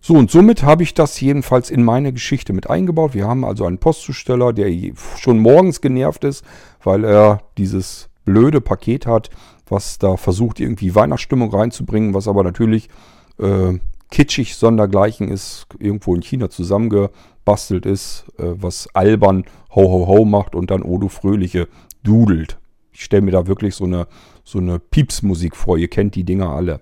So, und somit habe ich das jedenfalls in meine Geschichte mit eingebaut. Wir haben also einen Postzusteller, der schon morgens genervt ist, weil er dieses blöde Paket hat, was da versucht, irgendwie Weihnachtsstimmung reinzubringen, was aber natürlich äh, kitschig sondergleichen ist, irgendwo in China zusammengebastelt ist, äh, was albern Ho Ho Ho macht und dann Odo Fröhliche dudelt. Ich stelle mir da wirklich so eine, so eine Piepsmusik vor. Ihr kennt die Dinger alle.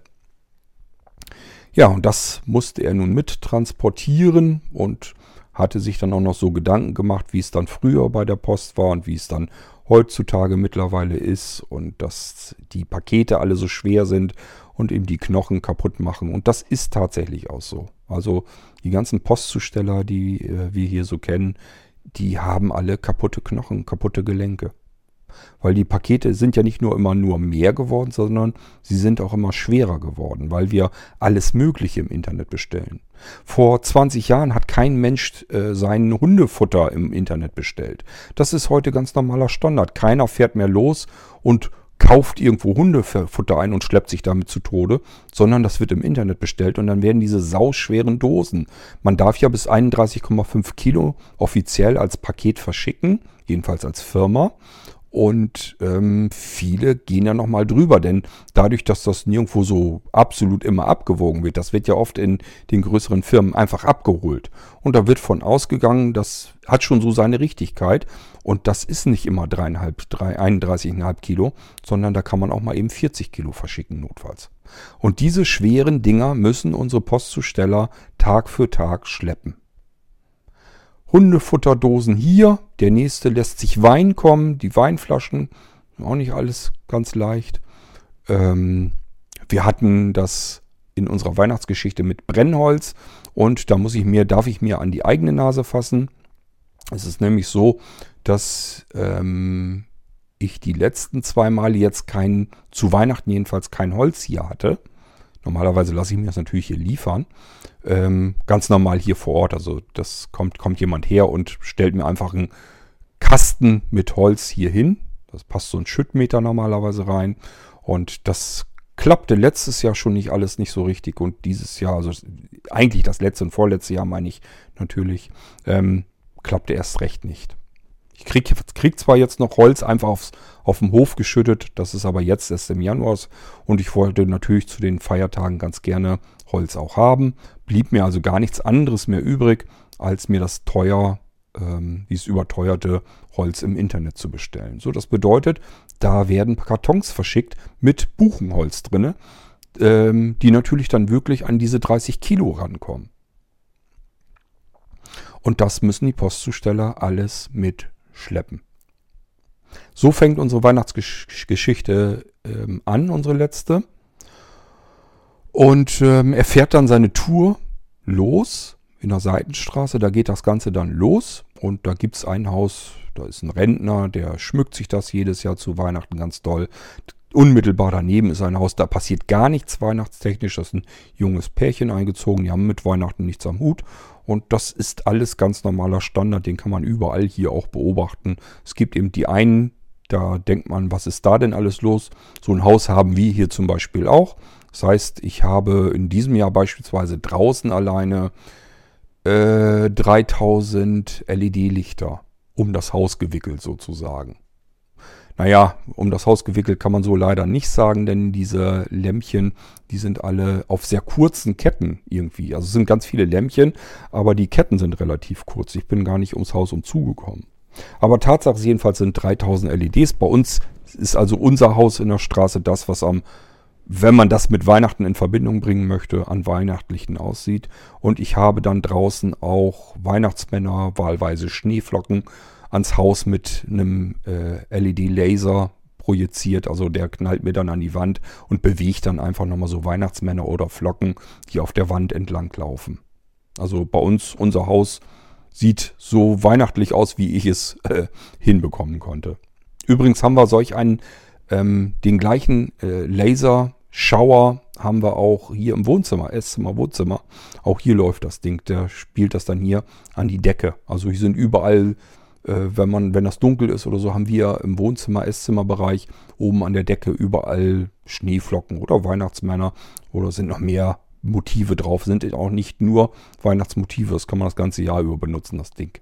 Ja, und das musste er nun mit transportieren und hatte sich dann auch noch so Gedanken gemacht, wie es dann früher bei der Post war und wie es dann heutzutage mittlerweile ist und dass die Pakete alle so schwer sind und eben die Knochen kaputt machen. Und das ist tatsächlich auch so. Also die ganzen Postzusteller, die äh, wir hier so kennen, die haben alle kaputte Knochen, kaputte Gelenke. Weil die Pakete sind ja nicht nur immer nur mehr geworden, sondern sie sind auch immer schwerer geworden, weil wir alles Mögliche im Internet bestellen. Vor 20 Jahren hat kein Mensch äh, sein Hundefutter im Internet bestellt. Das ist heute ganz normaler Standard. Keiner fährt mehr los und kauft irgendwo Hundefutter ein und schleppt sich damit zu Tode, sondern das wird im Internet bestellt und dann werden diese sauschweren Dosen. Man darf ja bis 31,5 Kilo offiziell als Paket verschicken, jedenfalls als Firma. Und ähm, viele gehen ja nochmal drüber, denn dadurch, dass das nirgendwo so absolut immer abgewogen wird, das wird ja oft in den größeren Firmen einfach abgeholt. Und da wird von ausgegangen, das hat schon so seine Richtigkeit. Und das ist nicht immer 31,5 Kilo, sondern da kann man auch mal eben 40 Kilo verschicken, notfalls. Und diese schweren Dinger müssen unsere Postzusteller Tag für Tag schleppen. Hundefutterdosen hier. Der nächste lässt sich Wein kommen. Die Weinflaschen. Auch nicht alles ganz leicht. Ähm, wir hatten das in unserer Weihnachtsgeschichte mit Brennholz. Und da muss ich mir, darf ich mir an die eigene Nase fassen. Es ist nämlich so, dass ähm, ich die letzten zwei Male jetzt kein, zu Weihnachten jedenfalls kein Holz hier hatte. Normalerweise lasse ich mir das natürlich hier liefern. Ähm, ganz normal hier vor Ort. Also das kommt, kommt jemand her und stellt mir einfach einen Kasten mit Holz hier hin. Das passt so ein Schüttmeter normalerweise rein. Und das klappte letztes Jahr schon nicht alles nicht so richtig. Und dieses Jahr, also eigentlich das letzte und vorletzte Jahr meine ich natürlich, ähm, klappte erst recht nicht. Ich krieg, krieg zwar jetzt noch Holz einfach aufs, auf dem Hof geschüttet, das ist aber jetzt erst im Januar und ich wollte natürlich zu den Feiertagen ganz gerne Holz auch haben. Blieb mir also gar nichts anderes mehr übrig, als mir das teuer, ähm, dieses überteuerte Holz im Internet zu bestellen. So, das bedeutet, da werden Kartons verschickt mit Buchenholz drinne, ähm, die natürlich dann wirklich an diese 30 Kilo rankommen. Und das müssen die Postzusteller alles mit schleppen. So fängt unsere Weihnachtsgeschichte ähm, an, unsere letzte. Und ähm, er fährt dann seine Tour los in der Seitenstraße. Da geht das Ganze dann los. Und da gibt es ein Haus, da ist ein Rentner, der schmückt sich das jedes Jahr zu Weihnachten ganz doll. Unmittelbar daneben ist ein Haus, da passiert gar nichts weihnachtstechnisch. Das ist ein junges Pärchen eingezogen, die haben mit Weihnachten nichts am Hut. Und das ist alles ganz normaler Standard, den kann man überall hier auch beobachten. Es gibt eben die einen, da denkt man, was ist da denn alles los? So ein Haus haben wir hier zum Beispiel auch. Das heißt, ich habe in diesem Jahr beispielsweise draußen alleine äh, 3000 LED-Lichter um das Haus gewickelt sozusagen. Naja, um das Haus gewickelt kann man so leider nicht sagen, denn diese Lämpchen, die sind alle auf sehr kurzen Ketten irgendwie. Also es sind ganz viele Lämpchen, aber die Ketten sind relativ kurz. Ich bin gar nicht ums Haus umzugekommen. Aber Tatsache jedenfalls sind 3000 LEDs. Bei uns ist also unser Haus in der Straße das, was am, wenn man das mit Weihnachten in Verbindung bringen möchte, an Weihnachtlichen aussieht. Und ich habe dann draußen auch Weihnachtsmänner, wahlweise Schneeflocken ans Haus mit einem äh, LED-Laser projiziert. Also der knallt mir dann an die Wand und bewegt dann einfach nochmal so Weihnachtsmänner oder Flocken, die auf der Wand entlang laufen. Also bei uns, unser Haus sieht so weihnachtlich aus, wie ich es äh, hinbekommen konnte. Übrigens haben wir solch einen, ähm, den gleichen äh, Laser-Schauer haben wir auch hier im Wohnzimmer, Esszimmer, Wohnzimmer. Auch hier läuft das Ding. Der spielt das dann hier an die Decke. Also hier sind überall wenn man, wenn das dunkel ist oder so, haben wir im Wohnzimmer, Esszimmerbereich oben an der Decke überall Schneeflocken oder Weihnachtsmänner oder sind noch mehr Motive drauf. Sind auch nicht nur Weihnachtsmotive, das kann man das ganze Jahr über benutzen, das Ding.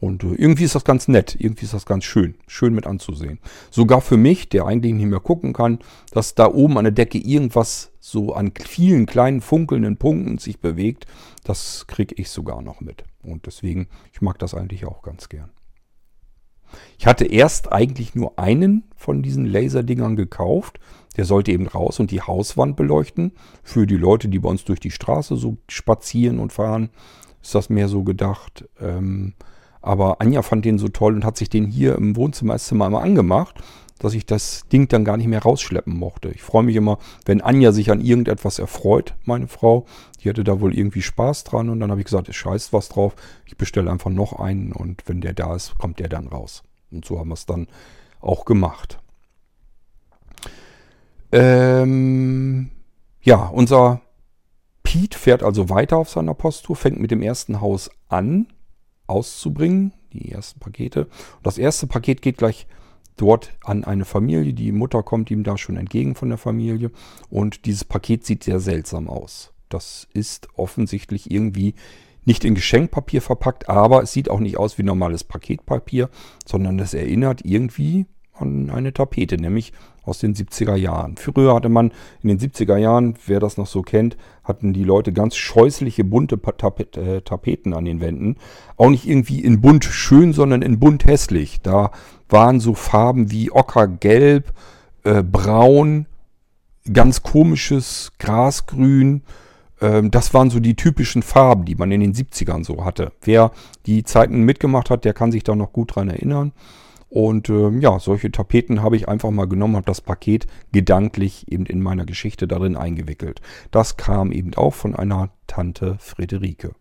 Und äh, irgendwie ist das ganz nett, irgendwie ist das ganz schön, schön mit anzusehen. Sogar für mich, der eigentlich nicht mehr gucken kann, dass da oben an der Decke irgendwas so an vielen kleinen funkelnden Punkten sich bewegt, das kriege ich sogar noch mit. Und deswegen, ich mag das eigentlich auch ganz gern. Ich hatte erst eigentlich nur einen von diesen Laserdingern gekauft. Der sollte eben raus und die Hauswand beleuchten. Für die Leute, die bei uns durch die Straße so spazieren und fahren, ist das mehr so gedacht. Ähm, aber Anja fand den so toll und hat sich den hier im Wohnzimmer, Esszimmer immer angemacht, dass ich das Ding dann gar nicht mehr rausschleppen mochte. Ich freue mich immer, wenn Anja sich an irgendetwas erfreut, meine Frau. Die hatte da wohl irgendwie Spaß dran und dann habe ich gesagt, es scheißt was drauf. Ich bestelle einfach noch einen und wenn der da ist, kommt der dann raus. Und so haben wir es dann auch gemacht. Ähm, ja, unser Pete fährt also weiter auf seiner Posttour, fängt mit dem ersten Haus an auszubringen, die ersten Pakete. Und das erste Paket geht gleich dort an eine Familie. Die Mutter kommt ihm da schon entgegen von der Familie und dieses Paket sieht sehr seltsam aus. Das ist offensichtlich irgendwie nicht in Geschenkpapier verpackt, aber es sieht auch nicht aus wie normales Paketpapier, sondern es erinnert irgendwie an eine Tapete, nämlich aus den 70er Jahren. Früher hatte man in den 70er Jahren, wer das noch so kennt, hatten die Leute ganz scheußliche bunte äh, Tapeten an den Wänden. Auch nicht irgendwie in bunt schön, sondern in bunt hässlich. Da waren so Farben wie Ockergelb, äh, Braun, ganz komisches Grasgrün, ähm, das waren so die typischen Farben, die man in den 70ern so hatte. Wer die Zeiten mitgemacht hat, der kann sich da noch gut dran erinnern. Und äh, ja, solche Tapeten habe ich einfach mal genommen, habe das Paket gedanklich eben in meiner Geschichte darin eingewickelt. Das kam eben auch von einer Tante Friederike.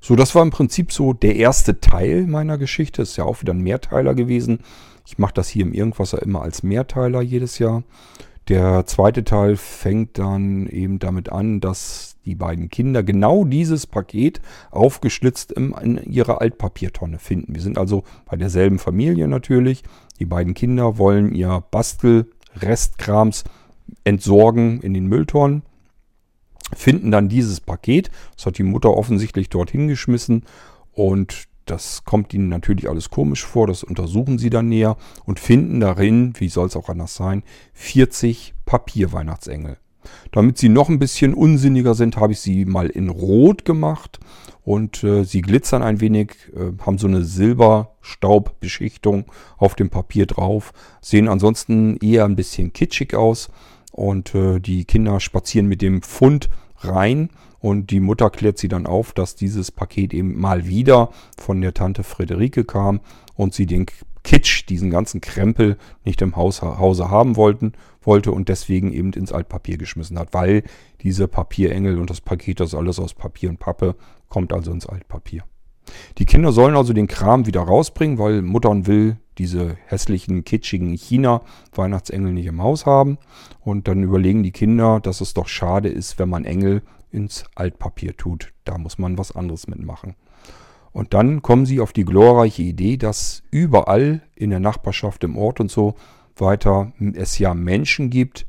So, das war im Prinzip so der erste Teil meiner Geschichte. Ist ja auch wieder ein Mehrteiler gewesen. Ich mache das hier im Irgendwasser immer als Mehrteiler jedes Jahr. Der zweite Teil fängt dann eben damit an, dass die beiden Kinder genau dieses Paket aufgeschlitzt in ihrer Altpapiertonne finden. Wir sind also bei derselben Familie natürlich. Die beiden Kinder wollen ihr Bastel-Restkrams entsorgen in den Mülltonnen, finden dann dieses Paket. Das hat die Mutter offensichtlich dorthin geschmissen und das kommt ihnen natürlich alles komisch vor, das untersuchen sie dann näher und finden darin, wie soll es auch anders sein, 40 Papierweihnachtsengel. Damit sie noch ein bisschen unsinniger sind, habe ich sie mal in Rot gemacht und äh, sie glitzern ein wenig, äh, haben so eine Silberstaubbeschichtung auf dem Papier drauf, sehen ansonsten eher ein bisschen kitschig aus und äh, die Kinder spazieren mit dem Pfund rein und die Mutter klärt sie dann auf, dass dieses Paket eben mal wieder von der Tante Friederike kam und sie den Kitsch, diesen ganzen Krempel nicht im Haus, Hause haben wollten, wollte und deswegen eben ins Altpapier geschmissen hat, weil diese Papierengel und das Paket, das alles aus Papier und Pappe, kommt also ins Altpapier. Die Kinder sollen also den Kram wieder rausbringen, weil Muttern will diese hässlichen, kitschigen China-Weihnachtsengel nicht im Haus haben. Und dann überlegen die Kinder, dass es doch schade ist, wenn man Engel ins Altpapier tut. Da muss man was anderes mitmachen. Und dann kommen sie auf die glorreiche Idee, dass überall in der Nachbarschaft, im Ort und so weiter es ja Menschen gibt,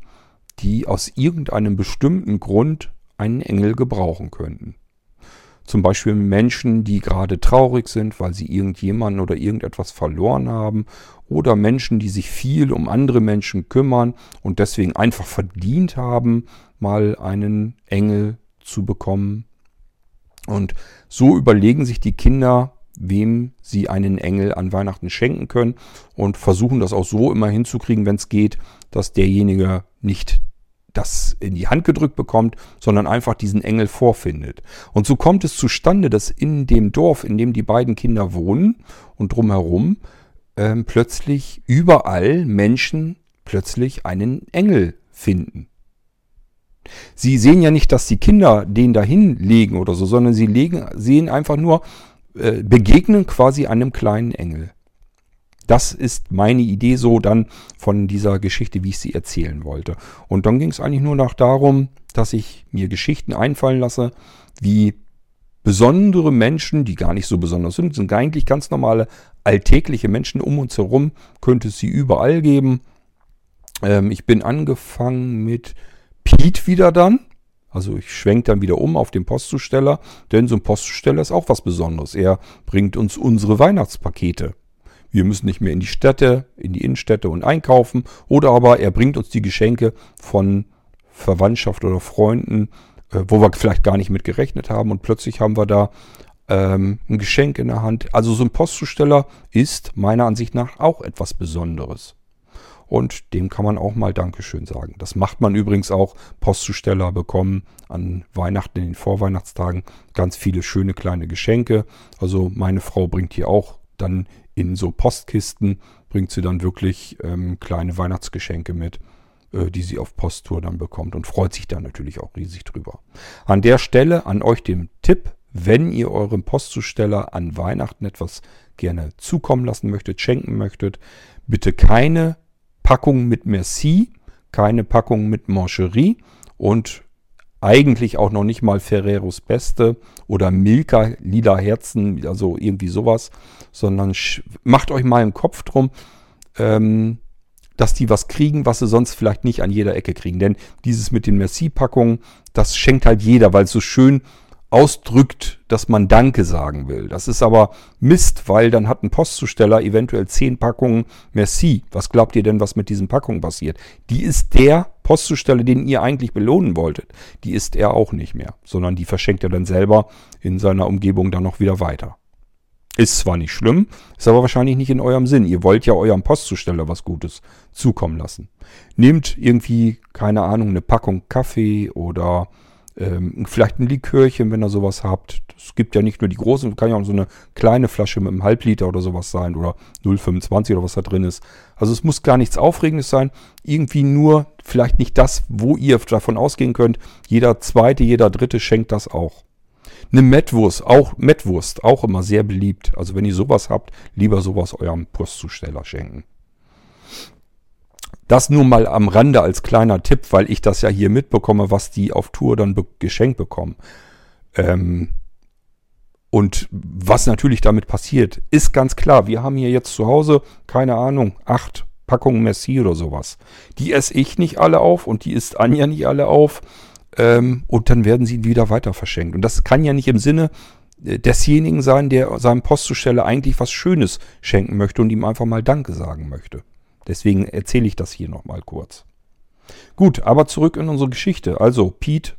die aus irgendeinem bestimmten Grund einen Engel gebrauchen könnten. Zum Beispiel Menschen, die gerade traurig sind, weil sie irgendjemanden oder irgendetwas verloren haben. Oder Menschen, die sich viel um andere Menschen kümmern und deswegen einfach verdient haben, mal einen Engel zu bekommen. Und so überlegen sich die Kinder, wem sie einen Engel an Weihnachten schenken können und versuchen das auch so immer hinzukriegen, wenn es geht, dass derjenige nicht das in die Hand gedrückt bekommt, sondern einfach diesen Engel vorfindet. Und so kommt es zustande, dass in dem Dorf, in dem die beiden Kinder wohnen und drumherum, ähm, plötzlich überall Menschen plötzlich einen Engel finden. Sie sehen ja nicht, dass die Kinder den dahin legen oder so, sondern sie legen, sehen einfach nur, äh, begegnen quasi einem kleinen Engel. Das ist meine Idee so dann von dieser Geschichte, wie ich sie erzählen wollte. Und dann ging es eigentlich nur noch darum, dass ich mir Geschichten einfallen lasse, wie besondere Menschen, die gar nicht so besonders sind, sind eigentlich ganz normale alltägliche Menschen um uns herum, könnte es sie überall geben. Ähm, ich bin angefangen mit Pete wieder dann. Also ich schwenke dann wieder um auf den Postzusteller, denn so ein Postzusteller ist auch was Besonderes. Er bringt uns unsere Weihnachtspakete. Wir müssen nicht mehr in die Städte, in die Innenstädte und einkaufen. Oder aber er bringt uns die Geschenke von Verwandtschaft oder Freunden, äh, wo wir vielleicht gar nicht mit gerechnet haben. Und plötzlich haben wir da ähm, ein Geschenk in der Hand. Also so ein Postzusteller ist meiner Ansicht nach auch etwas Besonderes. Und dem kann man auch mal Dankeschön sagen. Das macht man übrigens auch. Postzusteller bekommen an Weihnachten, in den Vorweihnachtstagen ganz viele schöne kleine Geschenke. Also meine Frau bringt hier auch dann in so Postkisten, bringt sie dann wirklich ähm, kleine Weihnachtsgeschenke mit, äh, die sie auf Posttour dann bekommt und freut sich dann natürlich auch riesig drüber. An der Stelle an euch den Tipp, wenn ihr eurem Postzusteller an Weihnachten etwas gerne zukommen lassen möchtet, schenken möchtet, bitte keine Packung mit Merci, keine Packung mit Mancherie und eigentlich auch noch nicht mal Ferreros Beste oder Milka Lila Herzen, also irgendwie sowas, sondern macht euch mal einen Kopf drum, ähm, dass die was kriegen, was sie sonst vielleicht nicht an jeder Ecke kriegen. Denn dieses mit den Merci-Packungen, das schenkt halt jeder, weil es so schön ausdrückt, dass man Danke sagen will. Das ist aber Mist, weil dann hat ein Postzusteller eventuell zehn Packungen Merci. Was glaubt ihr denn, was mit diesen Packungen passiert? Die ist der Postzusteller, den ihr eigentlich belohnen wolltet. Die ist er auch nicht mehr, sondern die verschenkt er dann selber in seiner Umgebung dann noch wieder weiter. Ist zwar nicht schlimm, ist aber wahrscheinlich nicht in eurem Sinn. Ihr wollt ja eurem Postzusteller was Gutes zukommen lassen. Nehmt irgendwie, keine Ahnung, eine Packung Kaffee oder ähm, vielleicht ein Likörchen, wenn ihr sowas habt. Es gibt ja nicht nur die großen, kann ja auch so eine kleine Flasche mit einem Halbliter oder sowas sein oder 0,25 oder was da drin ist. Also es muss gar nichts Aufregendes sein. Irgendwie nur vielleicht nicht das, wo ihr davon ausgehen könnt. Jeder zweite, jeder dritte schenkt das auch. Eine Mettwurst, auch Mettwurst, auch immer sehr beliebt. Also wenn ihr sowas habt, lieber sowas eurem Postzusteller schenken. Das nur mal am Rande als kleiner Tipp, weil ich das ja hier mitbekomme, was die auf Tour dann be geschenkt bekommen. Ähm und was natürlich damit passiert, ist ganz klar. Wir haben hier jetzt zu Hause, keine Ahnung, acht Packungen Merci oder sowas. Die esse ich nicht alle auf und die isst Anja nicht alle auf. Ähm, und dann werden sie wieder weiter verschenkt. Und das kann ja nicht im Sinne äh, desjenigen sein, der seinem Postzusteller eigentlich was Schönes schenken möchte und ihm einfach mal Danke sagen möchte. Deswegen erzähle ich das hier nochmal kurz. Gut, aber zurück in unsere Geschichte. Also, Pete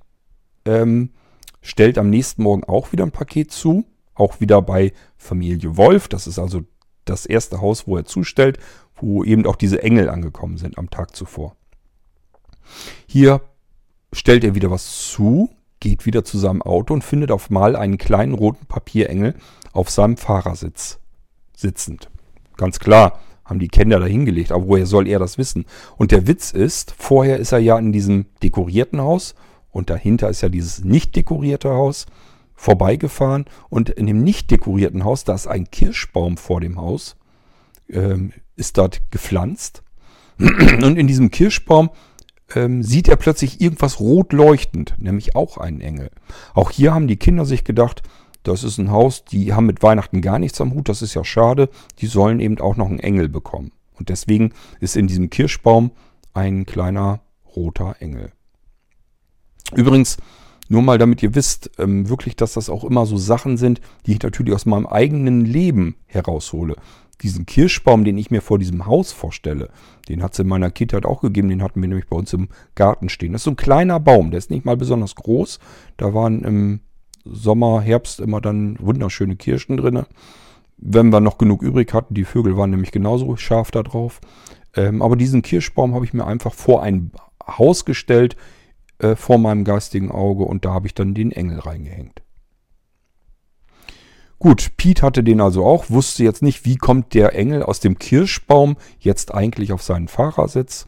ähm, stellt am nächsten Morgen auch wieder ein Paket zu. Auch wieder bei Familie Wolf. Das ist also das erste Haus, wo er zustellt, wo eben auch diese Engel angekommen sind am Tag zuvor. Hier stellt er wieder was zu, geht wieder zu seinem Auto und findet auf mal einen kleinen roten Papierengel auf seinem Fahrersitz sitzend. Ganz klar, haben die Kinder da hingelegt, aber woher soll er das wissen? Und der Witz ist, vorher ist er ja in diesem dekorierten Haus und dahinter ist ja dieses nicht dekorierte Haus vorbeigefahren und in dem nicht dekorierten Haus, da ist ein Kirschbaum vor dem Haus, ähm, ist dort gepflanzt und in diesem Kirschbaum ähm, sieht er plötzlich irgendwas rot leuchtend, nämlich auch einen Engel. Auch hier haben die Kinder sich gedacht, das ist ein Haus, die haben mit Weihnachten gar nichts am Hut, das ist ja schade, die sollen eben auch noch einen Engel bekommen. Und deswegen ist in diesem Kirschbaum ein kleiner roter Engel. Übrigens, nur mal damit ihr wisst, ähm, wirklich, dass das auch immer so Sachen sind, die ich natürlich aus meinem eigenen Leben heraushole diesen Kirschbaum, den ich mir vor diesem Haus vorstelle, den hat es in meiner Kindheit auch gegeben, den hatten wir nämlich bei uns im Garten stehen. Das ist so ein kleiner Baum, der ist nicht mal besonders groß. Da waren im Sommer, Herbst immer dann wunderschöne Kirschen drin. Wenn wir noch genug übrig hatten, die Vögel waren nämlich genauso scharf da drauf. Ähm, aber diesen Kirschbaum habe ich mir einfach vor ein Haus gestellt, äh, vor meinem geistigen Auge und da habe ich dann den Engel reingehängt. Gut, Pete hatte den also auch, wusste jetzt nicht, wie kommt der Engel aus dem Kirschbaum jetzt eigentlich auf seinen Fahrersitz.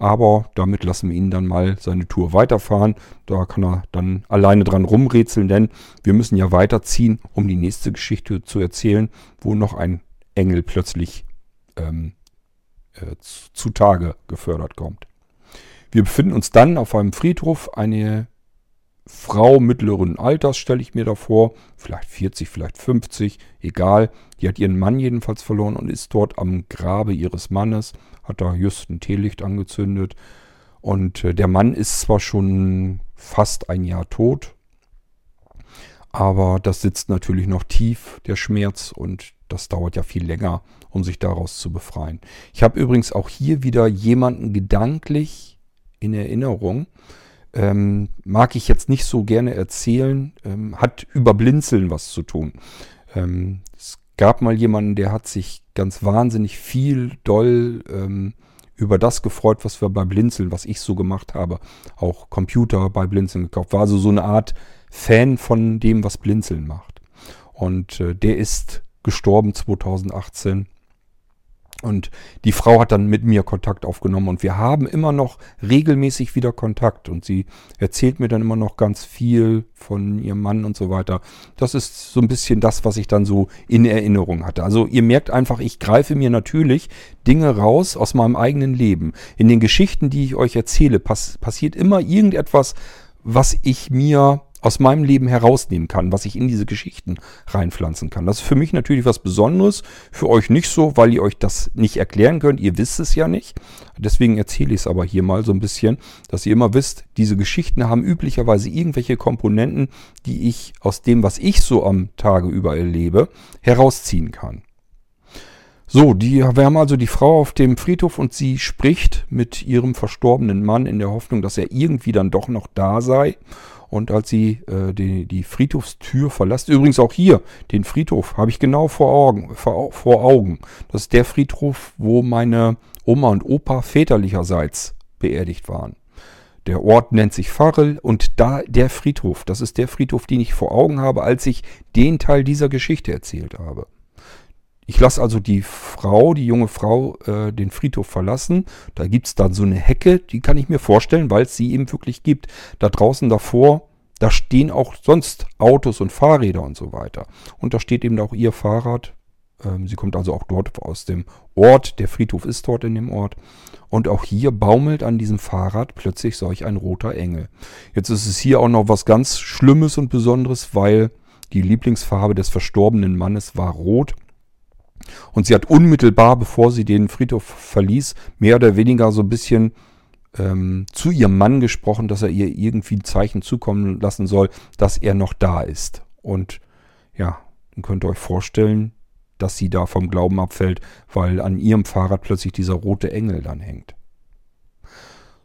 Aber damit lassen wir ihn dann mal seine Tour weiterfahren. Da kann er dann alleine dran rumrätseln, denn wir müssen ja weiterziehen, um die nächste Geschichte zu erzählen, wo noch ein Engel plötzlich ähm, äh, zutage gefördert kommt. Wir befinden uns dann auf einem Friedhof. Eine Frau mittleren Alters, stelle ich mir da vor. Vielleicht 40, vielleicht 50, egal. Die hat ihren Mann jedenfalls verloren und ist dort am Grabe ihres Mannes, hat da just ein Teelicht angezündet. Und äh, der Mann ist zwar schon fast ein Jahr tot, aber das sitzt natürlich noch tief, der Schmerz, und das dauert ja viel länger, um sich daraus zu befreien. Ich habe übrigens auch hier wieder jemanden gedanklich in Erinnerung, ähm, mag ich jetzt nicht so gerne erzählen, ähm, hat über Blinzeln was zu tun. Ähm, es gab mal jemanden, der hat sich ganz wahnsinnig viel doll ähm, über das gefreut, was wir bei Blinzeln, was ich so gemacht habe, auch Computer bei Blinzeln gekauft. War also so eine Art Fan von dem, was Blinzeln macht. Und äh, der ist gestorben 2018 und die Frau hat dann mit mir Kontakt aufgenommen und wir haben immer noch regelmäßig wieder Kontakt und sie erzählt mir dann immer noch ganz viel von ihrem Mann und so weiter. Das ist so ein bisschen das, was ich dann so in Erinnerung hatte. Also ihr merkt einfach, ich greife mir natürlich Dinge raus aus meinem eigenen Leben. In den Geschichten, die ich euch erzähle, pass passiert immer irgendetwas, was ich mir aus meinem Leben herausnehmen kann, was ich in diese Geschichten reinpflanzen kann. Das ist für mich natürlich was Besonderes, für euch nicht so, weil ihr euch das nicht erklären könnt. Ihr wisst es ja nicht. Deswegen erzähle ich es aber hier mal so ein bisschen, dass ihr immer wisst, diese Geschichten haben üblicherweise irgendwelche Komponenten, die ich aus dem, was ich so am Tage über erlebe, herausziehen kann. So, die, wir haben also die Frau auf dem Friedhof und sie spricht mit ihrem verstorbenen Mann in der Hoffnung, dass er irgendwie dann doch noch da sei. Und als sie äh, die, die Friedhofstür verlässt, übrigens auch hier, den Friedhof habe ich genau vor Augen, vor, vor Augen. Das ist der Friedhof, wo meine Oma und Opa väterlicherseits beerdigt waren. Der Ort nennt sich Farrel und da der Friedhof, das ist der Friedhof, den ich vor Augen habe, als ich den Teil dieser Geschichte erzählt habe. Ich lasse also die Frau, die junge Frau, äh, den Friedhof verlassen. Da gibt es dann so eine Hecke, die kann ich mir vorstellen, weil es sie eben wirklich gibt. Da draußen davor, da stehen auch sonst Autos und Fahrräder und so weiter. Und da steht eben auch ihr Fahrrad. Ähm, sie kommt also auch dort aus dem Ort. Der Friedhof ist dort in dem Ort. Und auch hier baumelt an diesem Fahrrad plötzlich solch ein roter Engel. Jetzt ist es hier auch noch was ganz Schlimmes und Besonderes, weil die Lieblingsfarbe des verstorbenen Mannes war rot. Und sie hat unmittelbar, bevor sie den Friedhof verließ, mehr oder weniger so ein bisschen ähm, zu ihrem Mann gesprochen, dass er ihr irgendwie ein Zeichen zukommen lassen soll, dass er noch da ist. Und ja, dann könnt ihr euch vorstellen, dass sie da vom Glauben abfällt, weil an ihrem Fahrrad plötzlich dieser rote Engel dann hängt.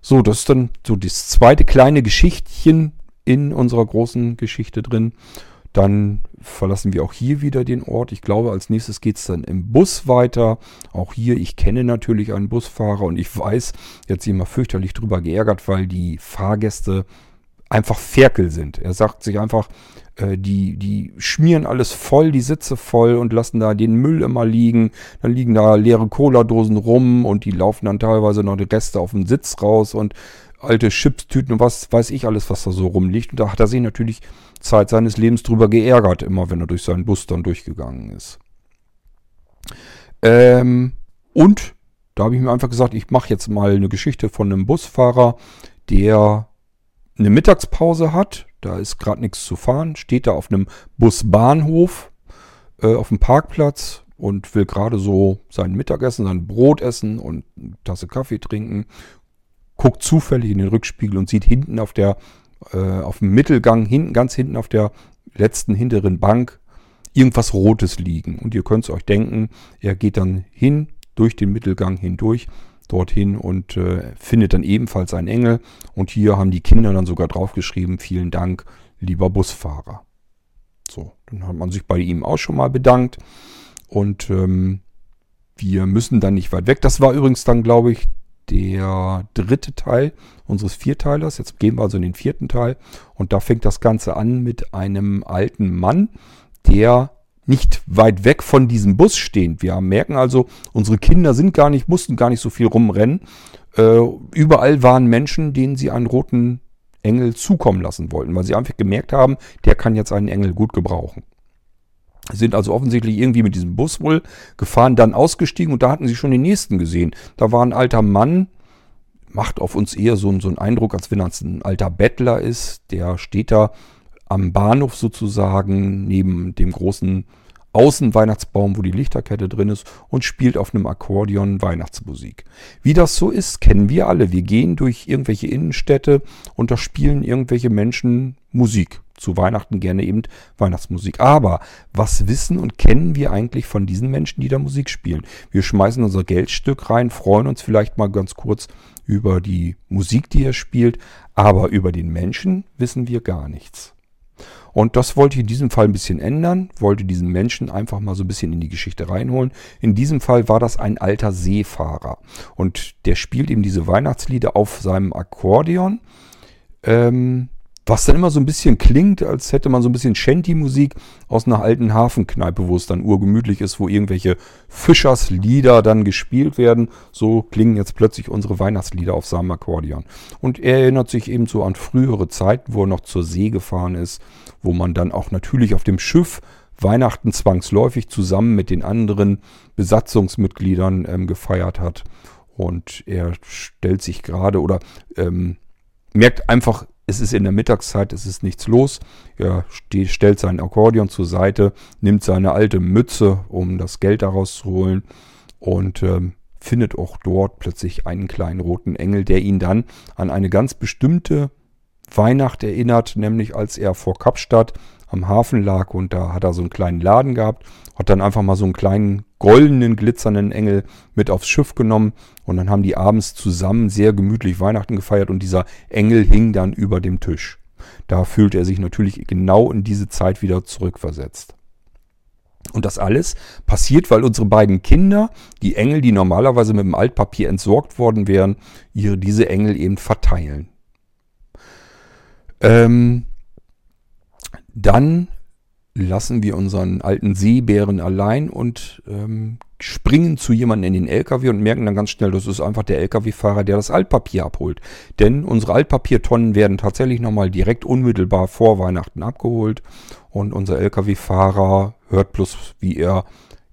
So, das ist dann so das zweite kleine Geschichtchen in unserer großen Geschichte drin. Dann verlassen wir auch hier wieder den Ort. Ich glaube, als nächstes geht es dann im Bus weiter. Auch hier, ich kenne natürlich einen Busfahrer und ich weiß, jetzt sich immer fürchterlich drüber geärgert, weil die Fahrgäste einfach Ferkel sind. Er sagt sich einfach, äh, die, die schmieren alles voll, die Sitze voll und lassen da den Müll immer liegen. Dann liegen da leere Cola-Dosen rum und die laufen dann teilweise noch die Reste auf den Sitz raus und alte Chipstüten und was weiß ich alles, was da so rumliegt. Und da hat er sich natürlich Zeit seines Lebens drüber geärgert, immer wenn er durch seinen Bus dann durchgegangen ist. Ähm, und da habe ich mir einfach gesagt, ich mache jetzt mal eine Geschichte von einem Busfahrer, der eine Mittagspause hat. Da ist gerade nichts zu fahren, steht da auf einem Busbahnhof äh, auf dem Parkplatz und will gerade so sein Mittagessen, sein Brot essen und eine Tasse Kaffee trinken. Guckt zufällig in den Rückspiegel und sieht hinten auf der äh, auf dem Mittelgang, hinten, ganz hinten auf der letzten hinteren Bank irgendwas Rotes liegen. Und ihr könnt es euch denken, er geht dann hin, durch den Mittelgang hindurch, dorthin und äh, findet dann ebenfalls einen Engel. Und hier haben die Kinder dann sogar draufgeschrieben, vielen Dank, lieber Busfahrer. So, dann hat man sich bei ihm auch schon mal bedankt. Und ähm, wir müssen dann nicht weit weg. Das war übrigens dann, glaube ich, der dritte Teil unseres Vierteilers. Jetzt gehen wir also in den vierten Teil. Und da fängt das Ganze an mit einem alten Mann, der nicht weit weg von diesem Bus steht. Wir merken also, unsere Kinder sind gar nicht, mussten gar nicht so viel rumrennen. Äh, überall waren Menschen, denen sie einen roten Engel zukommen lassen wollten, weil sie einfach gemerkt haben, der kann jetzt einen Engel gut gebrauchen sind also offensichtlich irgendwie mit diesem Bus wohl gefahren, dann ausgestiegen und da hatten sie schon den nächsten gesehen. Da war ein alter Mann, macht auf uns eher so, so einen Eindruck, als wenn er ein alter Bettler ist. Der steht da am Bahnhof sozusagen neben dem großen Außenweihnachtsbaum, wo die Lichterkette drin ist und spielt auf einem Akkordeon Weihnachtsmusik. Wie das so ist, kennen wir alle. Wir gehen durch irgendwelche Innenstädte und da spielen irgendwelche Menschen Musik zu Weihnachten gerne eben Weihnachtsmusik. Aber was wissen und kennen wir eigentlich von diesen Menschen, die da Musik spielen? Wir schmeißen unser Geldstück rein, freuen uns vielleicht mal ganz kurz über die Musik, die er spielt, aber über den Menschen wissen wir gar nichts. Und das wollte ich in diesem Fall ein bisschen ändern, wollte diesen Menschen einfach mal so ein bisschen in die Geschichte reinholen. In diesem Fall war das ein alter Seefahrer und der spielt eben diese Weihnachtslieder auf seinem Akkordeon. Ähm, was dann immer so ein bisschen klingt, als hätte man so ein bisschen Shanty-Musik aus einer alten Hafenkneipe, wo es dann urgemütlich ist, wo irgendwelche Fischerslieder dann gespielt werden. So klingen jetzt plötzlich unsere Weihnachtslieder auf seinem Akkordeon. Und er erinnert sich eben so an frühere Zeiten, wo er noch zur See gefahren ist, wo man dann auch natürlich auf dem Schiff Weihnachten zwangsläufig zusammen mit den anderen Besatzungsmitgliedern ähm, gefeiert hat. Und er stellt sich gerade oder ähm, merkt einfach es ist in der Mittagszeit, es ist nichts los. Er stellt sein Akkordeon zur Seite, nimmt seine alte Mütze, um das Geld daraus zu holen und ähm, findet auch dort plötzlich einen kleinen roten Engel, der ihn dann an eine ganz bestimmte Weihnacht erinnert, nämlich als er vor Kapstadt am Hafen lag und da hat er so einen kleinen Laden gehabt, hat dann einfach mal so einen kleinen goldenen, glitzernden Engel mit aufs Schiff genommen und dann haben die abends zusammen sehr gemütlich Weihnachten gefeiert und dieser Engel hing dann über dem Tisch. Da fühlte er sich natürlich genau in diese Zeit wieder zurückversetzt. Und das alles passiert, weil unsere beiden Kinder, die Engel, die normalerweise mit dem Altpapier entsorgt worden wären, ihre, diese Engel eben verteilen. Ähm, dann lassen wir unseren alten Seebären allein und ähm, springen zu jemandem in den LKW und merken dann ganz schnell, das ist einfach der LKW-Fahrer, der das Altpapier abholt. Denn unsere Altpapiertonnen werden tatsächlich nochmal direkt unmittelbar vor Weihnachten abgeholt und unser LKW-Fahrer hört bloß, wie er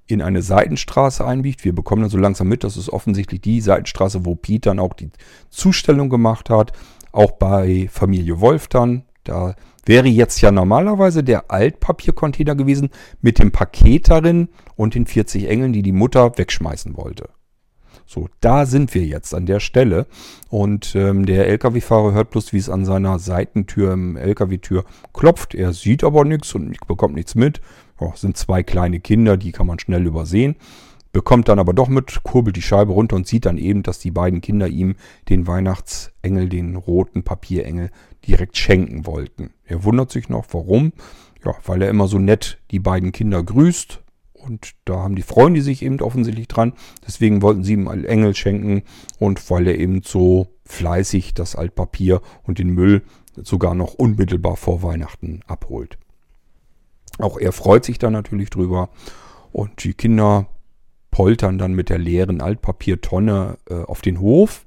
in eine Seitenstraße einbiegt. Wir bekommen dann so langsam mit, das ist offensichtlich die Seitenstraße, wo Pete dann auch die Zustellung gemacht hat. Auch bei Familie Wolf dann. Da wäre jetzt ja normalerweise der Altpapiercontainer gewesen mit dem Paket darin und den 40 Engeln, die die Mutter wegschmeißen wollte. So, da sind wir jetzt an der Stelle. Und ähm, der Lkw-Fahrer hört bloß, wie es an seiner Seitentür im Lkw-Tür klopft. Er sieht aber nichts und bekommt nichts mit. Oh, sind zwei kleine Kinder, die kann man schnell übersehen. Bekommt dann aber doch mit, kurbelt die Scheibe runter und sieht dann eben, dass die beiden Kinder ihm den Weihnachtsengel, den roten Papierengel, direkt schenken wollten. Er wundert sich noch, warum. Ja, weil er immer so nett die beiden Kinder grüßt. Und da haben die Freunde sich eben offensichtlich dran. Deswegen wollten sie ihm einen Engel schenken. Und weil er eben so fleißig das Altpapier und den Müll sogar noch unmittelbar vor Weihnachten abholt. Auch er freut sich dann natürlich drüber. Und die Kinder poltern dann mit der leeren Altpapiertonne äh, auf den Hof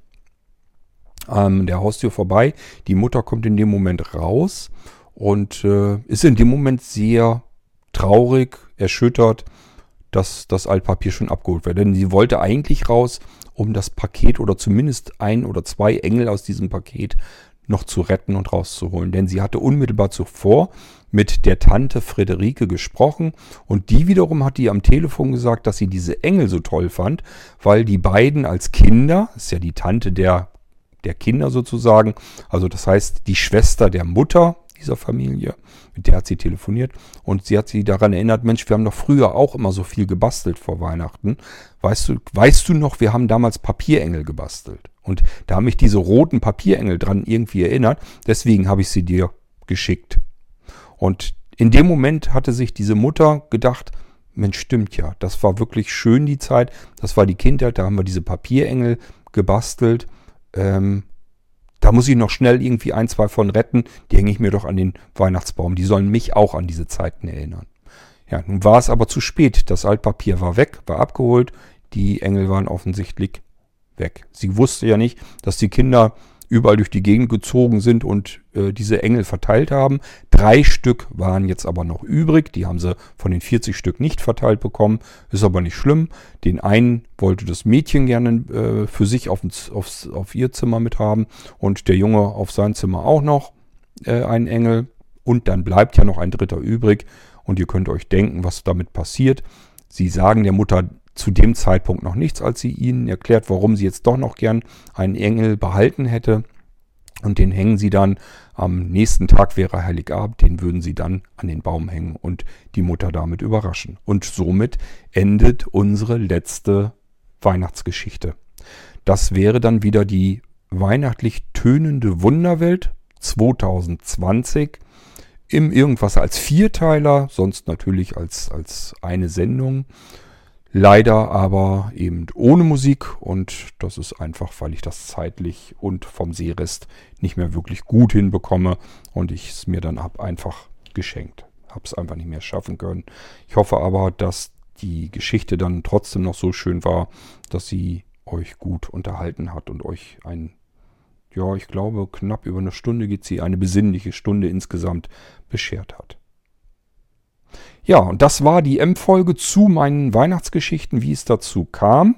ähm, der Haustür vorbei. Die Mutter kommt in dem Moment raus und äh, ist in dem Moment sehr traurig, erschüttert, dass das Altpapier schon abgeholt wird. Denn sie wollte eigentlich raus, um das Paket oder zumindest ein oder zwei Engel aus diesem Paket noch zu retten und rauszuholen. Denn sie hatte unmittelbar zuvor mit der Tante Friederike gesprochen und die wiederum hat ihr am Telefon gesagt, dass sie diese Engel so toll fand, weil die beiden als Kinder, ist ja die Tante der, der Kinder sozusagen, also das heißt die Schwester der Mutter dieser Familie, mit der hat sie telefoniert und sie hat sie daran erinnert, Mensch, wir haben doch früher auch immer so viel gebastelt vor Weihnachten. Weißt du, weißt du noch, wir haben damals Papierengel gebastelt. Und da haben mich diese roten Papierengel dran irgendwie erinnert, deswegen habe ich sie dir geschickt. Und in dem Moment hatte sich diese Mutter gedacht, Mensch, stimmt ja, das war wirklich schön die Zeit, das war die Kindheit, da haben wir diese Papierengel gebastelt. Ähm, da muss ich noch schnell irgendwie ein, zwei von retten, die hänge ich mir doch an den Weihnachtsbaum, die sollen mich auch an diese Zeiten erinnern. Ja, nun war es aber zu spät, das Altpapier war weg, war abgeholt, die Engel waren offensichtlich weg. Sie wusste ja nicht, dass die Kinder überall durch die Gegend gezogen sind und äh, diese Engel verteilt haben. Drei Stück waren jetzt aber noch übrig. Die haben sie von den 40 Stück nicht verteilt bekommen. Ist aber nicht schlimm. Den einen wollte das Mädchen gerne äh, für sich auf, aufs, auf ihr Zimmer mit haben und der Junge auf sein Zimmer auch noch äh, einen Engel. Und dann bleibt ja noch ein dritter übrig. Und ihr könnt euch denken, was damit passiert. Sie sagen der Mutter, zu dem Zeitpunkt noch nichts, als sie ihnen erklärt, warum sie jetzt doch noch gern einen Engel behalten hätte. Und den hängen sie dann am nächsten Tag wäre Heiligabend, den würden sie dann an den Baum hängen und die Mutter damit überraschen. Und somit endet unsere letzte Weihnachtsgeschichte. Das wäre dann wieder die weihnachtlich tönende Wunderwelt 2020 im Irgendwas als Vierteiler, sonst natürlich als, als eine Sendung. Leider aber eben ohne Musik und das ist einfach, weil ich das zeitlich und vom Seerest nicht mehr wirklich gut hinbekomme und ich es mir dann hab einfach geschenkt. Habe es einfach nicht mehr schaffen können. Ich hoffe aber, dass die Geschichte dann trotzdem noch so schön war, dass sie euch gut unterhalten hat und euch ein, ja, ich glaube, knapp über eine Stunde geht sie, eine besinnliche Stunde insgesamt beschert hat. Ja, und das war die M-Folge zu meinen Weihnachtsgeschichten, wie es dazu kam.